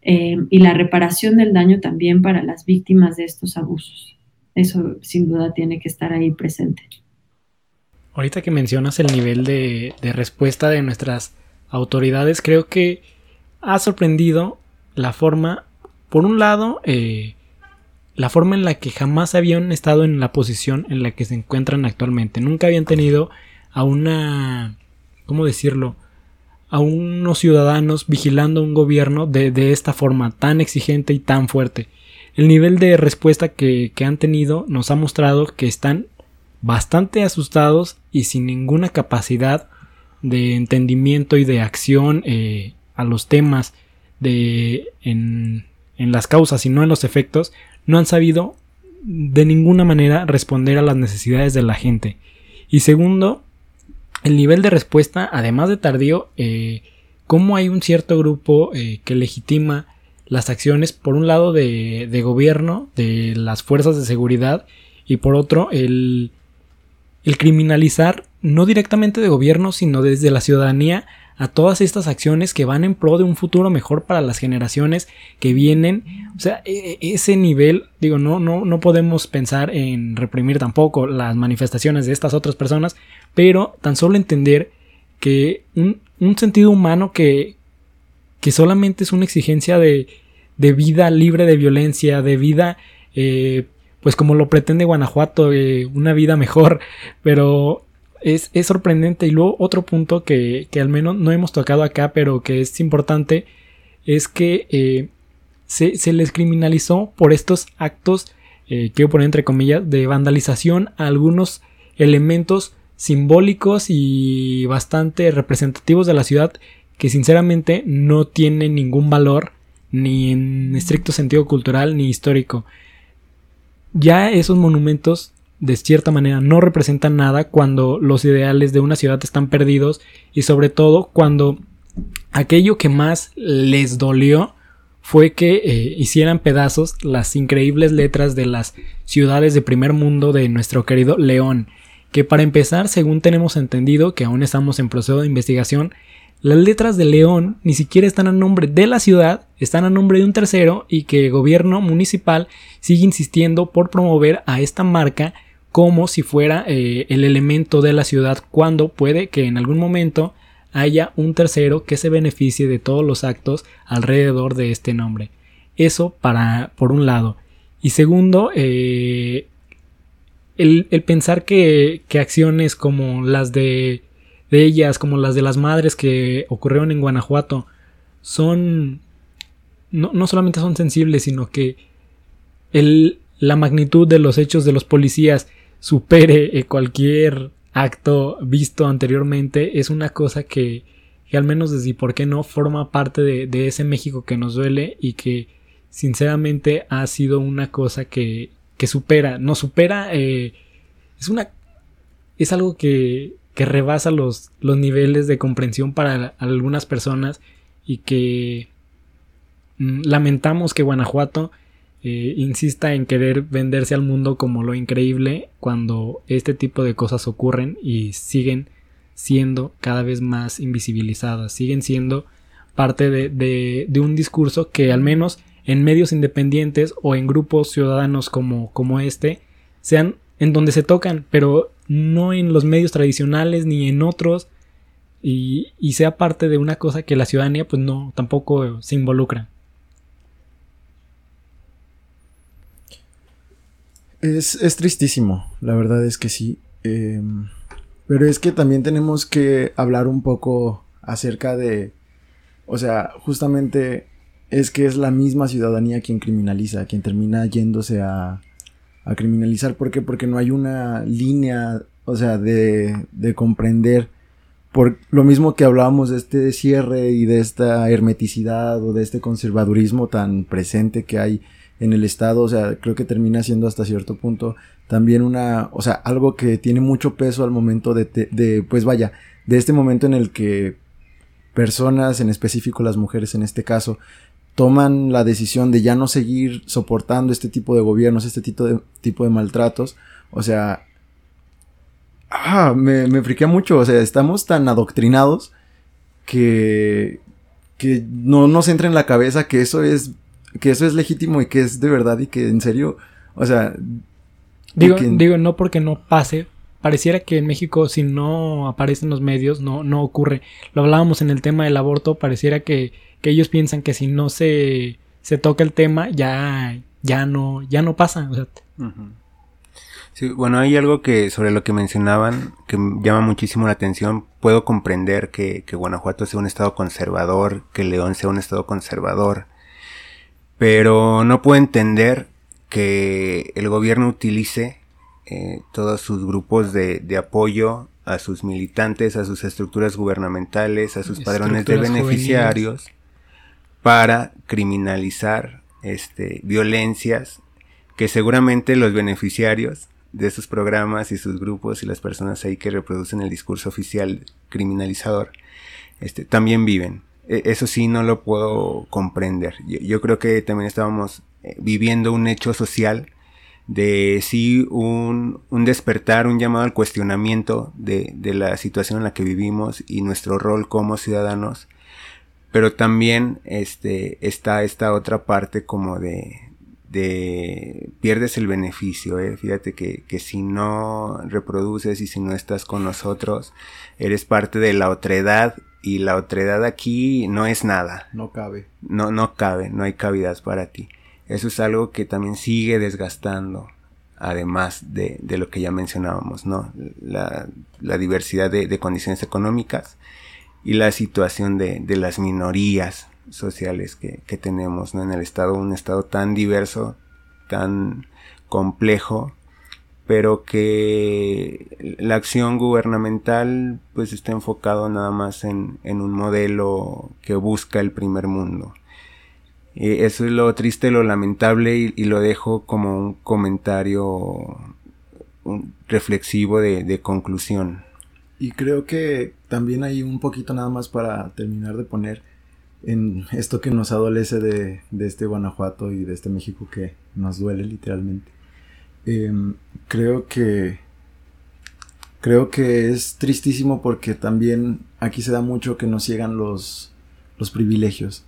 Eh, y la reparación del daño también para las víctimas de estos abusos. eso sin duda tiene que estar ahí presente. Ahorita que mencionas el nivel de, respuesta de nuestras autoridades, creo que ha sorprendido la forma, por un lado, eh, la forma en la que jamás habían estado en la posición en la que se encuentran actualmente. Nunca habían tenido a una, ¿cómo decirlo? A unos ciudadanos vigilando un gobierno de, de esta forma tan exigente y tan fuerte. El nivel de respuesta que, que han tenido nos ha mostrado que están bastante asustados y sin ninguna capacidad de entendimiento y de acción eh, a los temas de en, en las causas y no en los efectos, no han sabido de ninguna manera responder a las necesidades de la gente. Y segundo, el nivel de respuesta, además de tardío, eh, cómo hay un cierto grupo eh, que legitima las acciones, por un lado, de, de, gobierno, de las fuerzas de seguridad, y por otro, el, el criminalizar no directamente de gobierno, sino desde la ciudadanía a todas estas acciones que van en pro de un futuro mejor para las generaciones que vienen. O sea, e, e, ese nivel, digo, no, no, no podemos pensar en reprimir tampoco las manifestaciones de estas otras personas, pero tan solo entender que un, sentido humano que, que solamente es una exigencia de, de vida libre de violencia, de vida eh, pues como lo pretende Guanajuato, eh, una vida mejor, pero es, sorprendente. Y luego otro punto que, al menos no hemos tocado acá, pero que es importante, es que eh, se, les criminalizó por estos actos, eh, quiero poner entre comillas, de vandalización a algunos elementos simbólicos y bastante representativos de la ciudad que sinceramente no tienen ningún valor ni en estricto sentido cultural ni histórico ya esos monumentos de cierta manera no representan nada cuando los ideales de una ciudad están perdidos y sobre todo cuando aquello que más les dolió fue que eh, hicieran pedazos las increíbles letras de las ciudades de primer mundo de nuestro querido León, que para empezar, según tenemos entendido, que aún estamos en proceso de investigación, las letras de León ni siquiera están a nombre de la ciudad, están a nombre de un tercero y que el gobierno municipal sigue insistiendo por promover a esta marca como si fuera eh, el elemento de la ciudad cuando puede que en algún momento haya un tercero que se beneficie de todos los actos alrededor de este nombre. Eso para por un lado. Y segundo, eh, el, pensar que, que acciones como las de de ellas, como las de las madres que ocurrieron en Guanajuato, son... No, no solamente son sensibles, sino que el, la magnitud de los hechos de los policías supere eh, cualquier acto visto anteriormente es una cosa que, que al menos desde por qué no forma parte de, ese México que nos duele y que sinceramente ha sido una cosa que, que supera, no supera, eh, es una, es algo que, que rebasa los, los niveles de comprensión para algunas personas y que mm, lamentamos que Guanajuato eh, insista en querer venderse al mundo como lo increíble cuando este tipo de cosas ocurren y siguen siendo cada vez más invisibilizadas, siguen siendo parte de, de, de un discurso que al menos en medios independientes o en grupos ciudadanos como, como este sean en donde se tocan, pero no en los medios tradicionales ni en otros y, sea parte de una cosa que la ciudadanía pues no tampoco se involucra. Es, tristísimo, la verdad es que sí. Em, pero es que también tenemos que hablar un poco acerca de, o sea, justamente es que es la misma ciudadanía quien criminaliza, quien termina yéndose a, a criminalizar. ¿Por qué? Porque no hay una línea, o sea, de, de comprender. Por lo mismo que hablábamos de este cierre y de esta hermeticidad o de este conservadurismo tan presente que hay en el Estado, o sea, creo que termina siendo hasta cierto punto también una, o sea, algo que tiene mucho peso al momento de, de pues vaya, de este momento en el que personas, en específico las mujeres en este caso, toman la decisión de ya no seguir soportando este tipo de gobiernos, este tipo de, tipo de maltratos, o sea, ah, me, me friquea mucho, o sea, estamos tan adoctrinados que, que no nos entra en la cabeza que eso es, que eso es legítimo y que es de verdad y que en serio, o sea, Digo, digo, no porque no pase, pareciera que en México si no aparece en los medios no, no ocurre. Lo hablábamos en el tema del aborto, pareciera que, que ellos piensan que si no se, se toca el tema ya, ya no, ya no pasa. sí, bueno, hay algo que sobre lo que mencionaban que llama muchísimo la atención. Puedo comprender que, que Guanajuato sea un estado conservador, que León sea un estado conservador, pero no puedo entender que el gobierno utilice eh, todos sus grupos de, apoyo a sus militantes, a sus estructuras gubernamentales, a sus padrones de beneficiarios para criminalizar este, violencias que seguramente los beneficiarios de esos programas y sus grupos y las personas ahí que reproducen el discurso oficial criminalizador este, también viven. E, eso sí no lo puedo comprender. Yo, creo que también estábamos eh, viviendo un hecho social de sí un, un, despertar, un llamado al cuestionamiento de, de, la situación en la que vivimos y nuestro rol como ciudadanos. Pero también este, está esta otra parte como de, de pierdes el beneficio, ¿eh? fíjate que, que si no reproduces y si no estás con nosotros, eres parte de la otredad y la otredad aquí no es nada. No cabe. No, no cabe, no hay cavidad para ti. Eso es algo que también sigue desgastando, además de, de lo que ya mencionábamos, ¿no? La, la diversidad de, de, condiciones económicas y la situación de, de las minorías sociales que, que, tenemos ¿no? en el Estado, un Estado tan diverso, tan complejo, pero que la acción gubernamental pues está enfocado nada más en, en un modelo que busca el primer mundo eso es lo triste, lo lamentable y, lo dejo como un comentario reflexivo de, conclusión. Y creo que también hay un poquito nada más para terminar de poner en esto que nos adolece de, este Guanajuato y de este México que nos duele literalmente. Em, creo que creo que es tristísimo porque también aquí se da mucho que nos ciegan los, los privilegios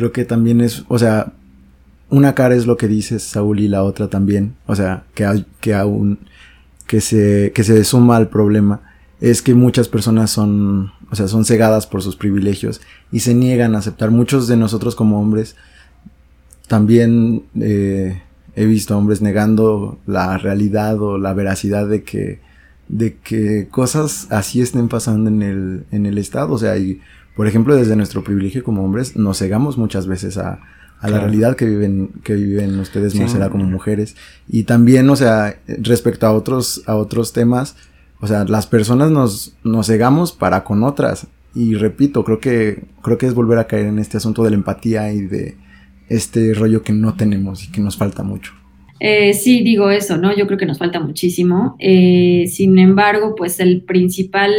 creo que también es, o sea, una cara es lo que dices, Saúl, y la otra también, o sea, que, que aún, que se, que se suma al problema, es que muchas personas son, o sea, son cegadas por sus privilegios y se niegan a aceptar. Muchos de nosotros como hombres, también eh, he visto hombres negando la realidad o la veracidad de que, de que cosas así estén pasando en el, en el Estado, o sea, y por ejemplo, desde nuestro privilegio como hombres, nos cegamos muchas veces a, la realidad que viven, que viven ustedes, sí. como mujeres. Y también, o sea, respecto a otros, a otros temas, o sea, las personas nos, nos cegamos para con otras. Y repito, creo que, creo que es volver a caer en este asunto de la empatía y de este rollo que no tenemos y que nos falta mucho. Eh, sí, digo eso, ¿no? Yo creo que nos falta muchísimo. Eh, sin embargo, pues el principal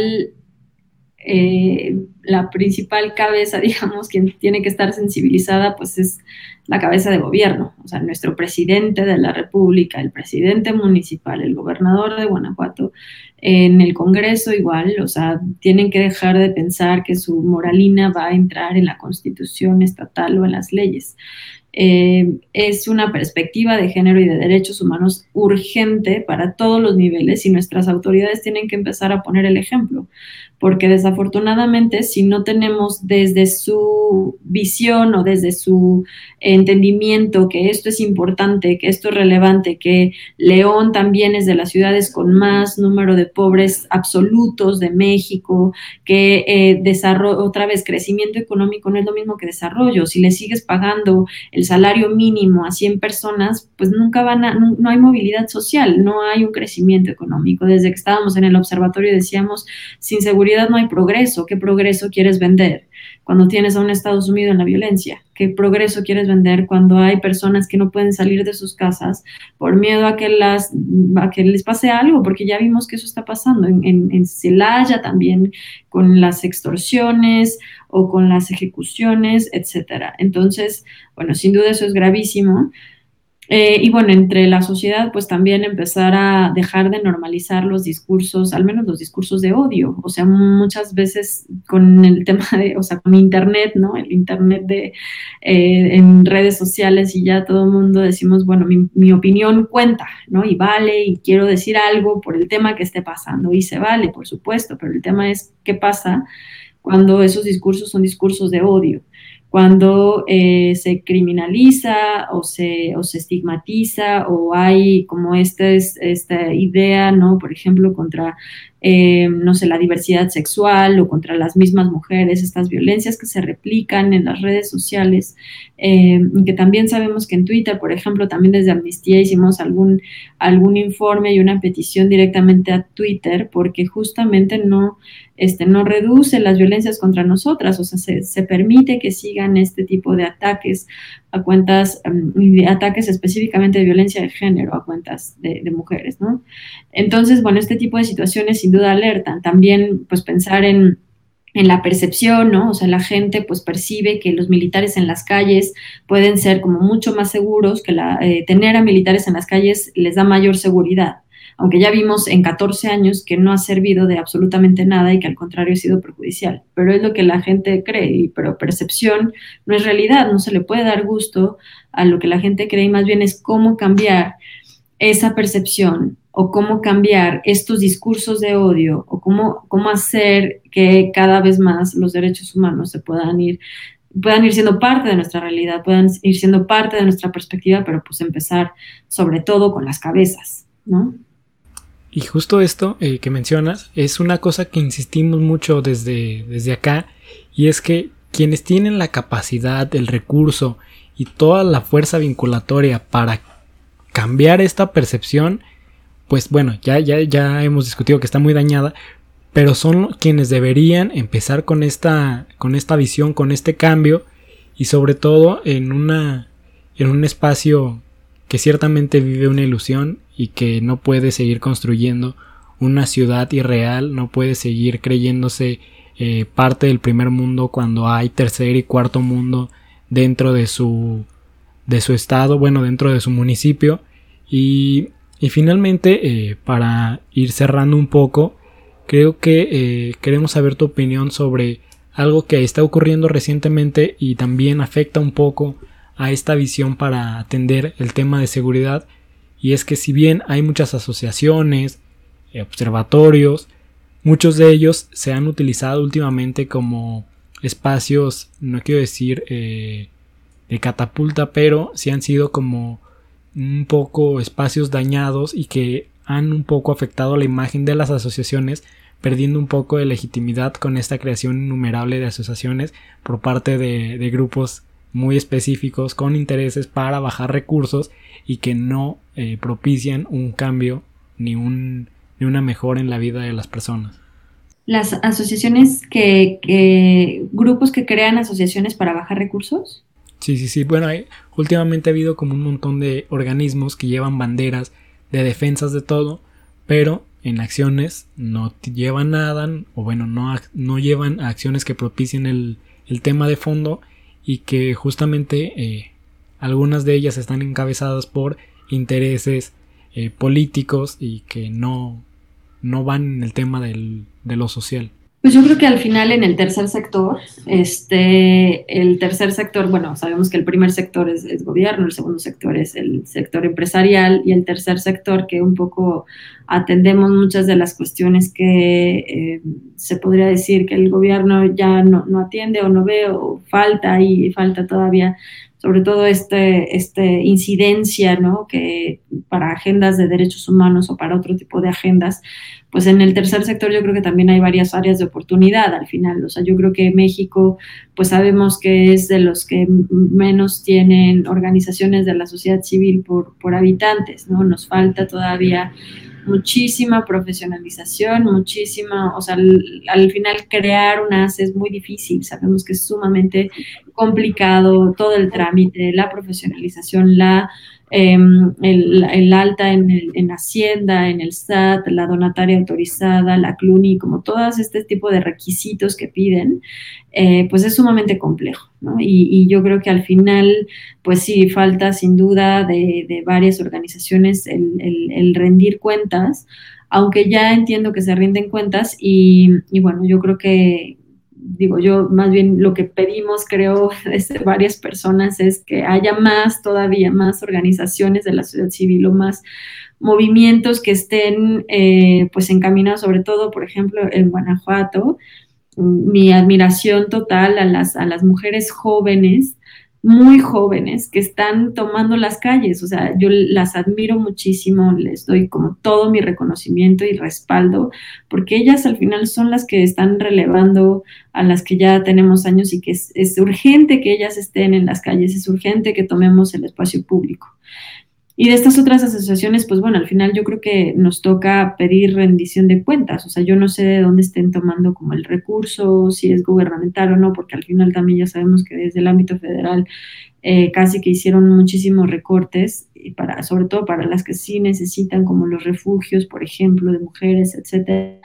eh, la principal cabeza, (laughs) digamos, quien tiene que estar sensibilizada, pues es la cabeza de gobierno, o sea, nuestro presidente de la República, el presidente municipal, el gobernador de Guanajuato, en el Congreso igual, o sea, tienen que dejar de pensar que su moralina va a entrar en la constitución estatal o en las leyes. Eh, es una perspectiva de género y de derechos humanos urgente para todos los niveles y nuestras autoridades tienen que empezar a poner el ejemplo porque desafortunadamente si no tenemos desde su visión o desde su entendimiento que esto es importante, que esto es relevante, que León también es de las ciudades con más número de pobres absolutos de México, que eh, desarrollo, otra vez, crecimiento económico no es lo mismo que desarrollo. Si le sigues pagando el salario mínimo a 100 personas, pues nunca van a, no, no hay movilidad social, no hay un crecimiento económico. Desde que estábamos en el observatorio decíamos, sin seguridad, no hay progreso. ¿Qué progreso quieres vender cuando tienes a un Estado sumido en la violencia? ¿Qué progreso quieres vender cuando hay personas que no pueden salir de sus casas por miedo a que, las, a que les pase algo? Porque ya vimos que eso está pasando en, en, Celaya también con las extorsiones o con las ejecuciones, etcétera. Entonces, bueno, sin duda eso es gravísimo. Eh, y bueno, entre la sociedad, pues también empezar a dejar de normalizar los discursos, al menos los discursos de odio. O sea, muchas veces con el (laughs) tema de, o sea, con Internet, ¿no? El Internet de, eh, en redes sociales y ya todo el mundo decimos, bueno, mi, mi, opinión cuenta, ¿no? Y vale, y quiero decir algo por el tema que esté pasando. Y se vale, por supuesto, pero el tema es qué pasa cuando esos discursos son discursos de odio cuando eh, se criminaliza o se, o se estigmatiza o hay como esta, esta idea, ¿no? Por ejemplo, contra eh, no sé, la diversidad sexual o contra las mismas mujeres, estas violencias que se replican en las redes sociales, eh, que también sabemos que en Twitter, por ejemplo, también desde Amnistía hicimos algún, algún informe y una petición directamente a Twitter porque justamente no, este, no reduce las violencias contra nosotras, o sea, se, permite que sigan este tipo de ataques a cuentas, um, ataques específicamente de violencia de género a cuentas de, mujeres, ¿no? Entonces, bueno, este tipo de situaciones sin duda alertan. También, pues, pensar en, la percepción, ¿no? O sea, la gente pues percibe que los militares en las calles pueden ser como mucho más seguros, que la, eh, tener a militares en las calles les da mayor seguridad aunque ya vimos en 14 años que no ha servido de absolutamente nada y que al contrario ha sido perjudicial. Pero es lo que la gente cree, pero percepción no es realidad, no se le puede dar gusto a lo que la gente cree y más bien es cómo cambiar esa percepción o cómo cambiar estos discursos de odio o cómo, cómo hacer que cada vez más los derechos humanos se puedan ir puedan ir siendo parte de nuestra realidad, puedan ir siendo parte de nuestra perspectiva, pero pues empezar sobre todo con las cabezas, ¿no? Y justo esto eh, que mencionas es una cosa que insistimos mucho desde, desde acá y es que quienes tienen la capacidad, el recurso y toda la fuerza vinculatoria para cambiar esta percepción, pues bueno, ya, ya, ya hemos discutido que está muy dañada, pero son quienes deberían empezar con esta, con esta visión, con este cambio y sobre todo en una, en un espacio que ciertamente vive una ilusión y que no puede seguir construyendo una ciudad irreal, no puede seguir creyéndose eh, parte del primer mundo cuando hay tercer y cuarto mundo dentro de su de su estado, bueno, dentro de su municipio. Y, y finalmente eh, para ir cerrando un poco, creo que eh, queremos saber tu opinión sobre algo que está ocurriendo recientemente y también afecta un poco a esta visión para atender el tema de seguridad y es que si bien hay muchas asociaciones, eh, observatorios, muchos de ellos se han utilizado últimamente como espacios, no quiero decir eh, de catapulta, pero sí han sido como un poco espacios dañados y que han un poco afectado la imagen de las asociaciones, perdiendo un poco de legitimidad con esta creación innumerable de asociaciones por parte de, de grupos muy específicos con intereses para bajar recursos y que no eh, propician un cambio ni, un, ni una mejora en la vida de las personas. Las asociaciones que, grupos que crean asociaciones para bajar recursos. Sí, sí, sí. Bueno, últimamente ha habido como un montón de organismos que llevan banderas de defensas de todo, pero en acciones no llevan nada, o bueno, no, no llevan acciones que propicien el, el tema de fondo y que justamente eh, algunas de ellas están encabezadas por intereses eh, políticos y que no, no van en el tema del, de lo social. Pues yo creo que al final en el tercer sector, este, el tercer sector, bueno, sabemos que el primer sector es, es, gobierno, el segundo sector es el sector empresarial y el tercer sector que un poco atendemos muchas de las cuestiones que eh, se podría decir que el gobierno ya no, no, atiende o no ve o falta y falta todavía sobre todo este, este incidencia, ¿no? Que para agendas de derechos humanos o para otro tipo de agendas, pues en el tercer sector yo creo que también hay varias áreas de oportunidad al final. O sea, yo creo que México, pues sabemos que es de los que menos tienen organizaciones de la sociedad civil por, por habitantes, ¿no? Nos falta todavía muchísima profesionalización, muchísima, o sea, al, final crear una ACE es muy difícil, sabemos que es sumamente complicado todo el trámite, la profesionalización, la em, el, alta en, en, Hacienda, en el SAT, la donataria autorizada, la CLUNY, como todos este tipo de requisitos que piden, eh, pues es sumamente complejo. ¿no? Y, yo creo que al final, pues sí, falta sin duda de, varias organizaciones el, el rendir cuentas aunque ya entiendo que se rinden cuentas y, bueno, yo creo que, digo yo, más bien lo que pedimos, creo, (laughs) desde varias personas es que haya más, todavía más organizaciones de la sociedad civil o más movimientos que estén eh, pues encaminados, sobre todo, por ejemplo, en Guanajuato, mi admiración total a las, a las mujeres jóvenes muy jóvenes que están tomando las calles. O sea, yo las admiro muchísimo, les doy como todo mi reconocimiento y respaldo, porque ellas al final son las que están relevando a las que ya tenemos años y que es, es urgente que ellas estén en las calles, es urgente que tomemos el espacio público. Y de estas otras asociaciones, pues bueno, al final yo creo que nos toca pedir rendición de cuentas. O sea, yo no sé de dónde estén tomando como el recurso, si es gubernamental o no, porque al final también ya sabemos que desde el ámbito federal eh, casi que hicieron muchísimos recortes, y para, sobre todo para las que sí necesitan, como los refugios, por ejemplo, de mujeres, etcétera.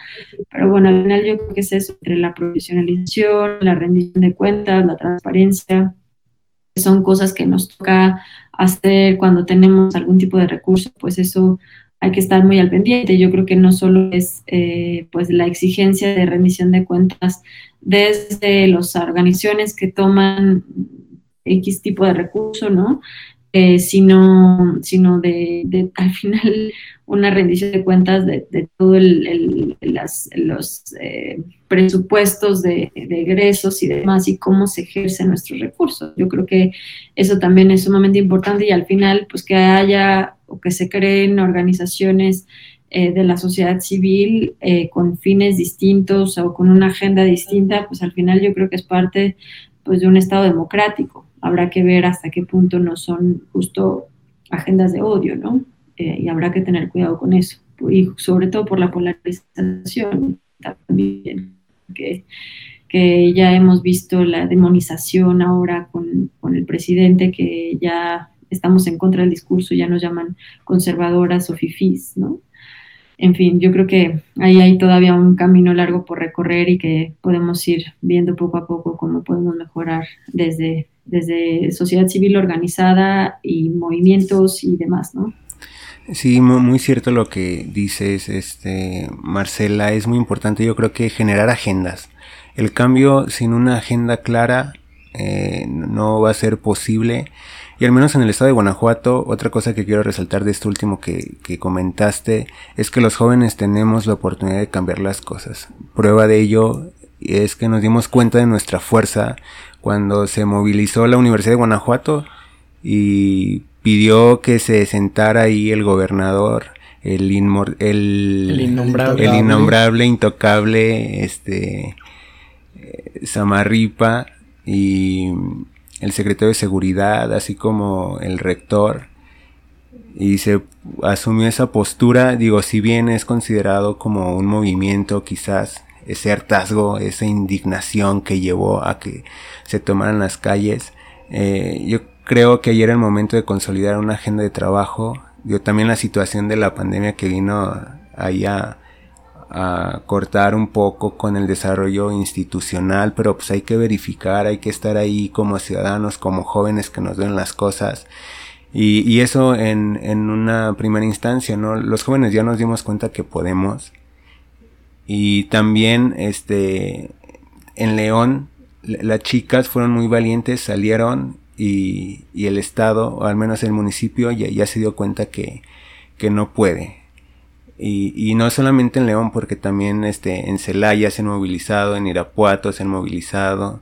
Pero bueno, al final yo creo que es eso, entre la profesionalización, la rendición de cuentas, la transparencia, son cosas que nos toca hacer cuando tenemos algún tipo de recurso, pues eso hay que estar muy al pendiente. Yo creo que no solo es eh, pues la exigencia de rendición de cuentas desde las organizaciones que toman X tipo de recurso, ¿no? Eh, sino, sino de, (laughs) al final una rendición de cuentas de, de todo el, los eh, presupuestos de, egresos y demás y cómo se ejercen nuestros recursos. Yo creo que eso también es sumamente importante y al final pues que haya o que se creen organizaciones eh, de la sociedad civil con fines distintos o con una agenda distinta, pues al final yo creo que es parte pues de un Estado democrático habrá que ver hasta qué punto no son justo agendas de odio, ¿no? Eh, y habrá que tener cuidado con eso. Y sobre todo por la polarización también, que, que ya hemos visto la demonización ahora con, con el presidente, que ya estamos en contra del discurso, ya nos llaman conservadoras o fifís, ¿no? En fin, yo creo que ahí hay todavía un camino largo por recorrer y que podemos ir viendo poco a poco cómo podemos mejorar desde, desde sociedad civil organizada y movimientos y demás, ¿no? Sí, muy cierto lo que dices, este, Marcela, es muy importante yo creo que generar agendas. El cambio sin una agenda clara eh, no va a ser posible y al menos en el estado de Guanajuato, otra cosa que quiero resaltar de esto último que, comentaste es que los jóvenes tenemos la oportunidad de cambiar las cosas. Prueba de ello es que nos dimos cuenta de nuestra fuerza cuando se movilizó la Universidad de Guanajuato y pidió que se sentara ahí el gobernador, el, el, innombrable. el innombrable, intocable, este, eh, Samarripa y el secretario de seguridad, así como el rector, y se asumió esa postura, digo, si bien es considerado como un movimiento, quizás ese hartazgo, esa indignación que llevó a que se tomaran las calles, eh, yo creo que ayer era el momento de consolidar una agenda de trabajo, yo también la situación de la pandemia que vino allá a cortar un poco con el desarrollo institucional, pero pues hay que verificar, hay que estar ahí como ciudadanos, como jóvenes que nos ven las cosas. Y, y eso en, en, una primera instancia, ¿no? Los jóvenes ya nos dimos cuenta que podemos. Y también, este, en León, las chicas fueron muy valientes, salieron y, y el Estado, o al menos el municipio, ya, ya se dio cuenta que, que no puede y, y, no solamente en León, porque también este, en Celaya se han movilizado, en Irapuato se han movilizado.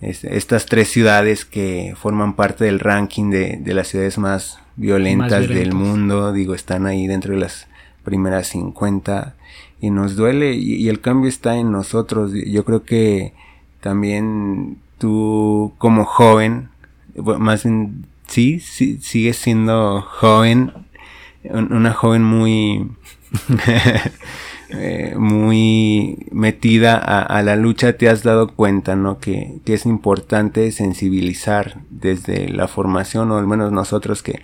Estas tres ciudades que forman parte del ranking de, de las ciudades más violentas del mundo, digo, están ahí dentro de las primeras 50 y nos duele y, el cambio está en nosotros. Yo creo que también tú como joven, más bien, sí, sí sigues siendo joven, una joven muy (laughs) Eh, muy metida a, la lucha, te has dado cuenta, ¿no? Que, es importante sensibilizar desde la formación, o al menos nosotros que,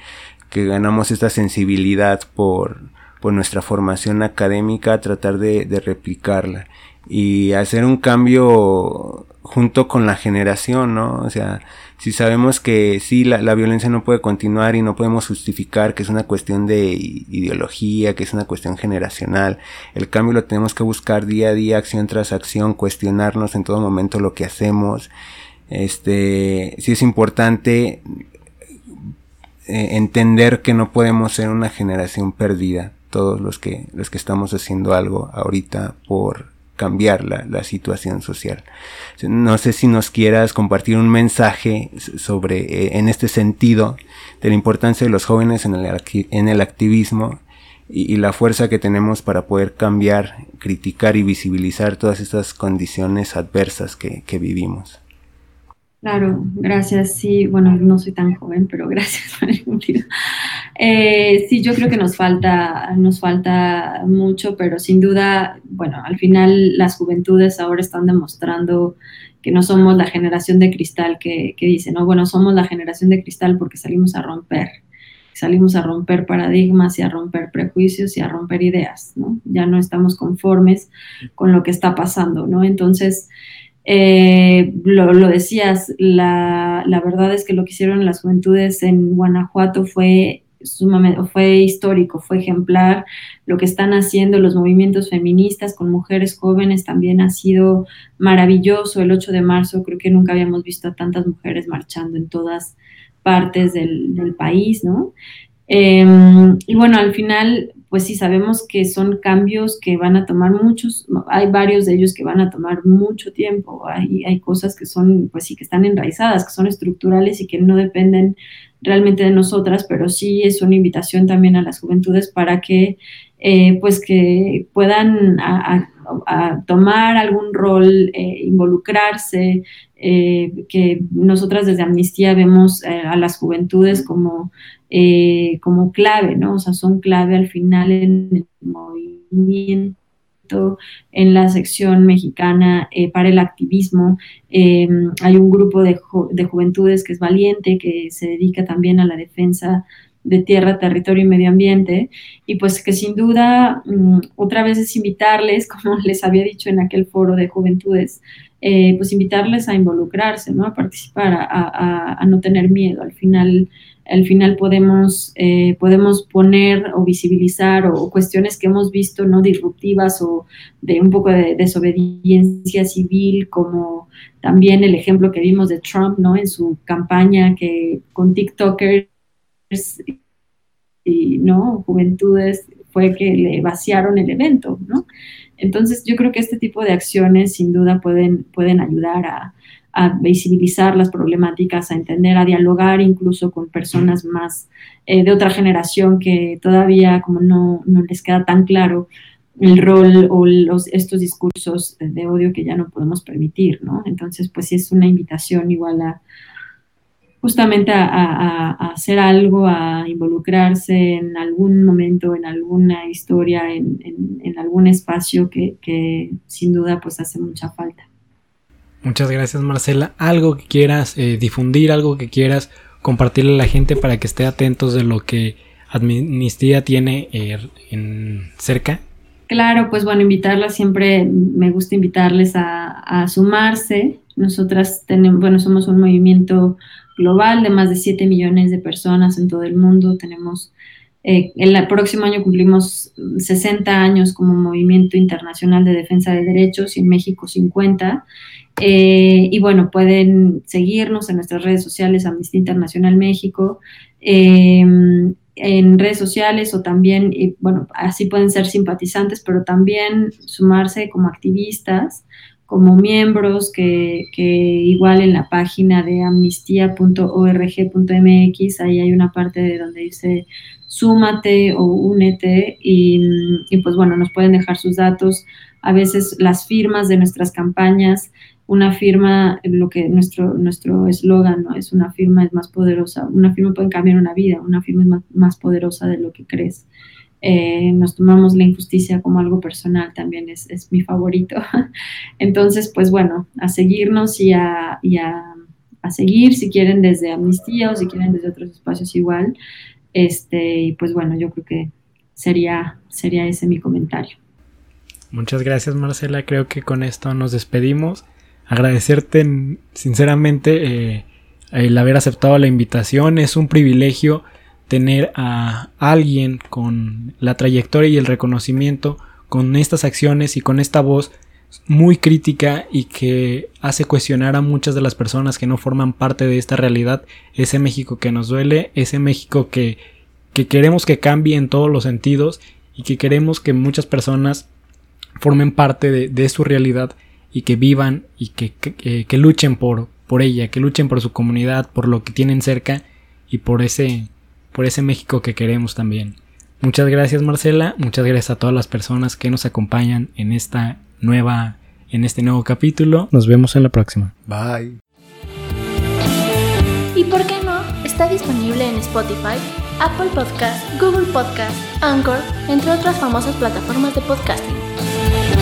que ganamos esta sensibilidad por, por nuestra formación académica, tratar de, de replicarla y hacer un cambio junto con la generación, ¿no? O sea, si sabemos que sí, la, la, violencia no puede continuar y no podemos justificar que es una cuestión de ideología, que es una cuestión generacional, el cambio lo tenemos que buscar día a día, acción tras acción, cuestionarnos en todo momento lo que hacemos. Este, sí es importante eh, entender que no podemos ser una generación perdida, todos los que, los que estamos haciendo algo ahorita por cambiar la, situación social. No sé si nos quieras compartir un mensaje sobre, eh, en este sentido, de la importancia de los jóvenes en el, en el activismo y, la fuerza que tenemos para poder cambiar, criticar y visibilizar todas estas condiciones adversas que, que vivimos. Claro, gracias. Sí, bueno, no soy tan joven, pero gracias por el cumplido. Eh, sí, yo creo que nos falta, nos falta mucho, pero sin duda, bueno, al final las juventudes ahora están demostrando que no somos la generación de cristal que, que dice, no, bueno, somos la generación de cristal porque salimos a romper, salimos a romper paradigmas y a romper prejuicios y a romper ideas, ¿no? Ya no estamos conformes con lo que está pasando, ¿no? Entonces, eh, lo, decías, la, verdad es que lo que hicieron las juventudes en Guanajuato fue sumamente, fue histórico, fue ejemplar. Lo que están haciendo los movimientos feministas con mujeres jóvenes también ha sido maravilloso. El 8 de marzo creo que nunca habíamos visto a tantas mujeres marchando en todas partes del, del país, ¿no? Em, y bueno, al final, pues sí sabemos que son cambios que van a tomar muchos, hay varios de ellos que van a tomar mucho tiempo, hay, hay cosas que son, pues sí, que están enraizadas, que son estructurales y que no dependen realmente de nosotras, pero sí es una invitación también a las juventudes para que, eh, pues que puedan a, tomar algún rol, eh, involucrarse, eh, que nosotras desde Amnistía vemos a las juventudes como eh, como clave, ¿no? O sea, son clave al final en el movimiento, en la sección mexicana eh, para el activismo. Eh, hay un grupo de, de, juventudes que es valiente, que se dedica también a la defensa de tierra, territorio y medio ambiente. Y pues que sin duda, mm, otra vez es invitarles, (laughs) como les había dicho en aquel foro de juventudes, pues invitarles a involucrarse, ¿no? A participar, a, no tener miedo. Al final, al final podemos, eh, podemos poner o visibilizar o, cuestiones que hemos visto no disruptivas o de un poco de desobediencia civil, como también el ejemplo que vimos de Trump ¿no? en su campaña que con TikTokers y ¿no? juventudes fue que le vaciaron el evento. ¿no? Entonces yo creo que este tipo de acciones sin duda pueden, pueden ayudar a, a visibilizar las problemáticas, a entender, a dialogar incluso con personas más eh, de otra generación que todavía como no, no, les queda tan claro el rol o los, estos discursos de odio que ya no podemos permitir, ¿no? Entonces, pues sí es una invitación igual a justamente a, hacer algo, a involucrarse en algún momento, en alguna historia, en, en, algún espacio que, que sin duda pues hace mucha falta. Muchas gracias Marcela. ¿Algo que quieras eh, difundir, algo que quieras compartirle a la gente para que esté atentos de lo que Amnistía tiene eh, en cerca? Claro, pues bueno, invitarlas siempre, me gusta invitarles a, sumarse. Nosotras tenemos, bueno, somos un movimiento global de más de 7 millones de personas en todo el mundo. Tenemos, eh, el próximo año cumplimos 60 años como movimiento internacional de defensa de derechos y en México 50. Eh, y bueno, pueden seguirnos en nuestras redes sociales, Amnistía Internacional México, em, en redes sociales o también, y bueno, así pueden ser simpatizantes, pero también sumarse como activistas, como miembros, que, que igual en la página de amnistía.org.mx, ahí hay una parte de donde dice súmate o únete y, y pues bueno, nos pueden dejar sus datos, a veces las firmas de nuestras campañas una firma, lo que nuestro nuestro eslogan, ¿no? Es una firma es más poderosa, una firma puede cambiar una vida, una firma es más, poderosa de lo que crees. Eh, nos tomamos la injusticia como algo personal, también es, mi favorito. (laughs) Entonces, pues bueno, a seguirnos y, a, seguir, si quieren desde Amnistía o si quieren desde otros espacios igual. Este, y pues bueno, yo creo que sería, sería ese mi comentario. Muchas gracias Marcela, creo que con esto nos despedimos. Agradecerte sinceramente eh, el haber aceptado la invitación, es un privilegio tener a alguien con la trayectoria y el reconocimiento, con estas acciones y con esta voz muy crítica y que hace cuestionar a muchas de las personas que no forman parte de esta realidad, ese México que nos duele, ese México que, que queremos que cambie en todos los sentidos y que queremos que muchas personas formen parte de, su realidad y que vivan y que, que, luchen por, por ella, que luchen por su comunidad, por lo que tienen cerca y por ese, por ese México que queremos también. Muchas gracias Marcela, muchas gracias a todas las personas que nos acompañan en esta nueva, en este nuevo capítulo. Nos vemos en la próxima. Bye. ¿Y por qué no? Está disponible en Spotify, Apple Podcast, Google Podcast, Anchor, entre otras famosas plataformas de podcasting.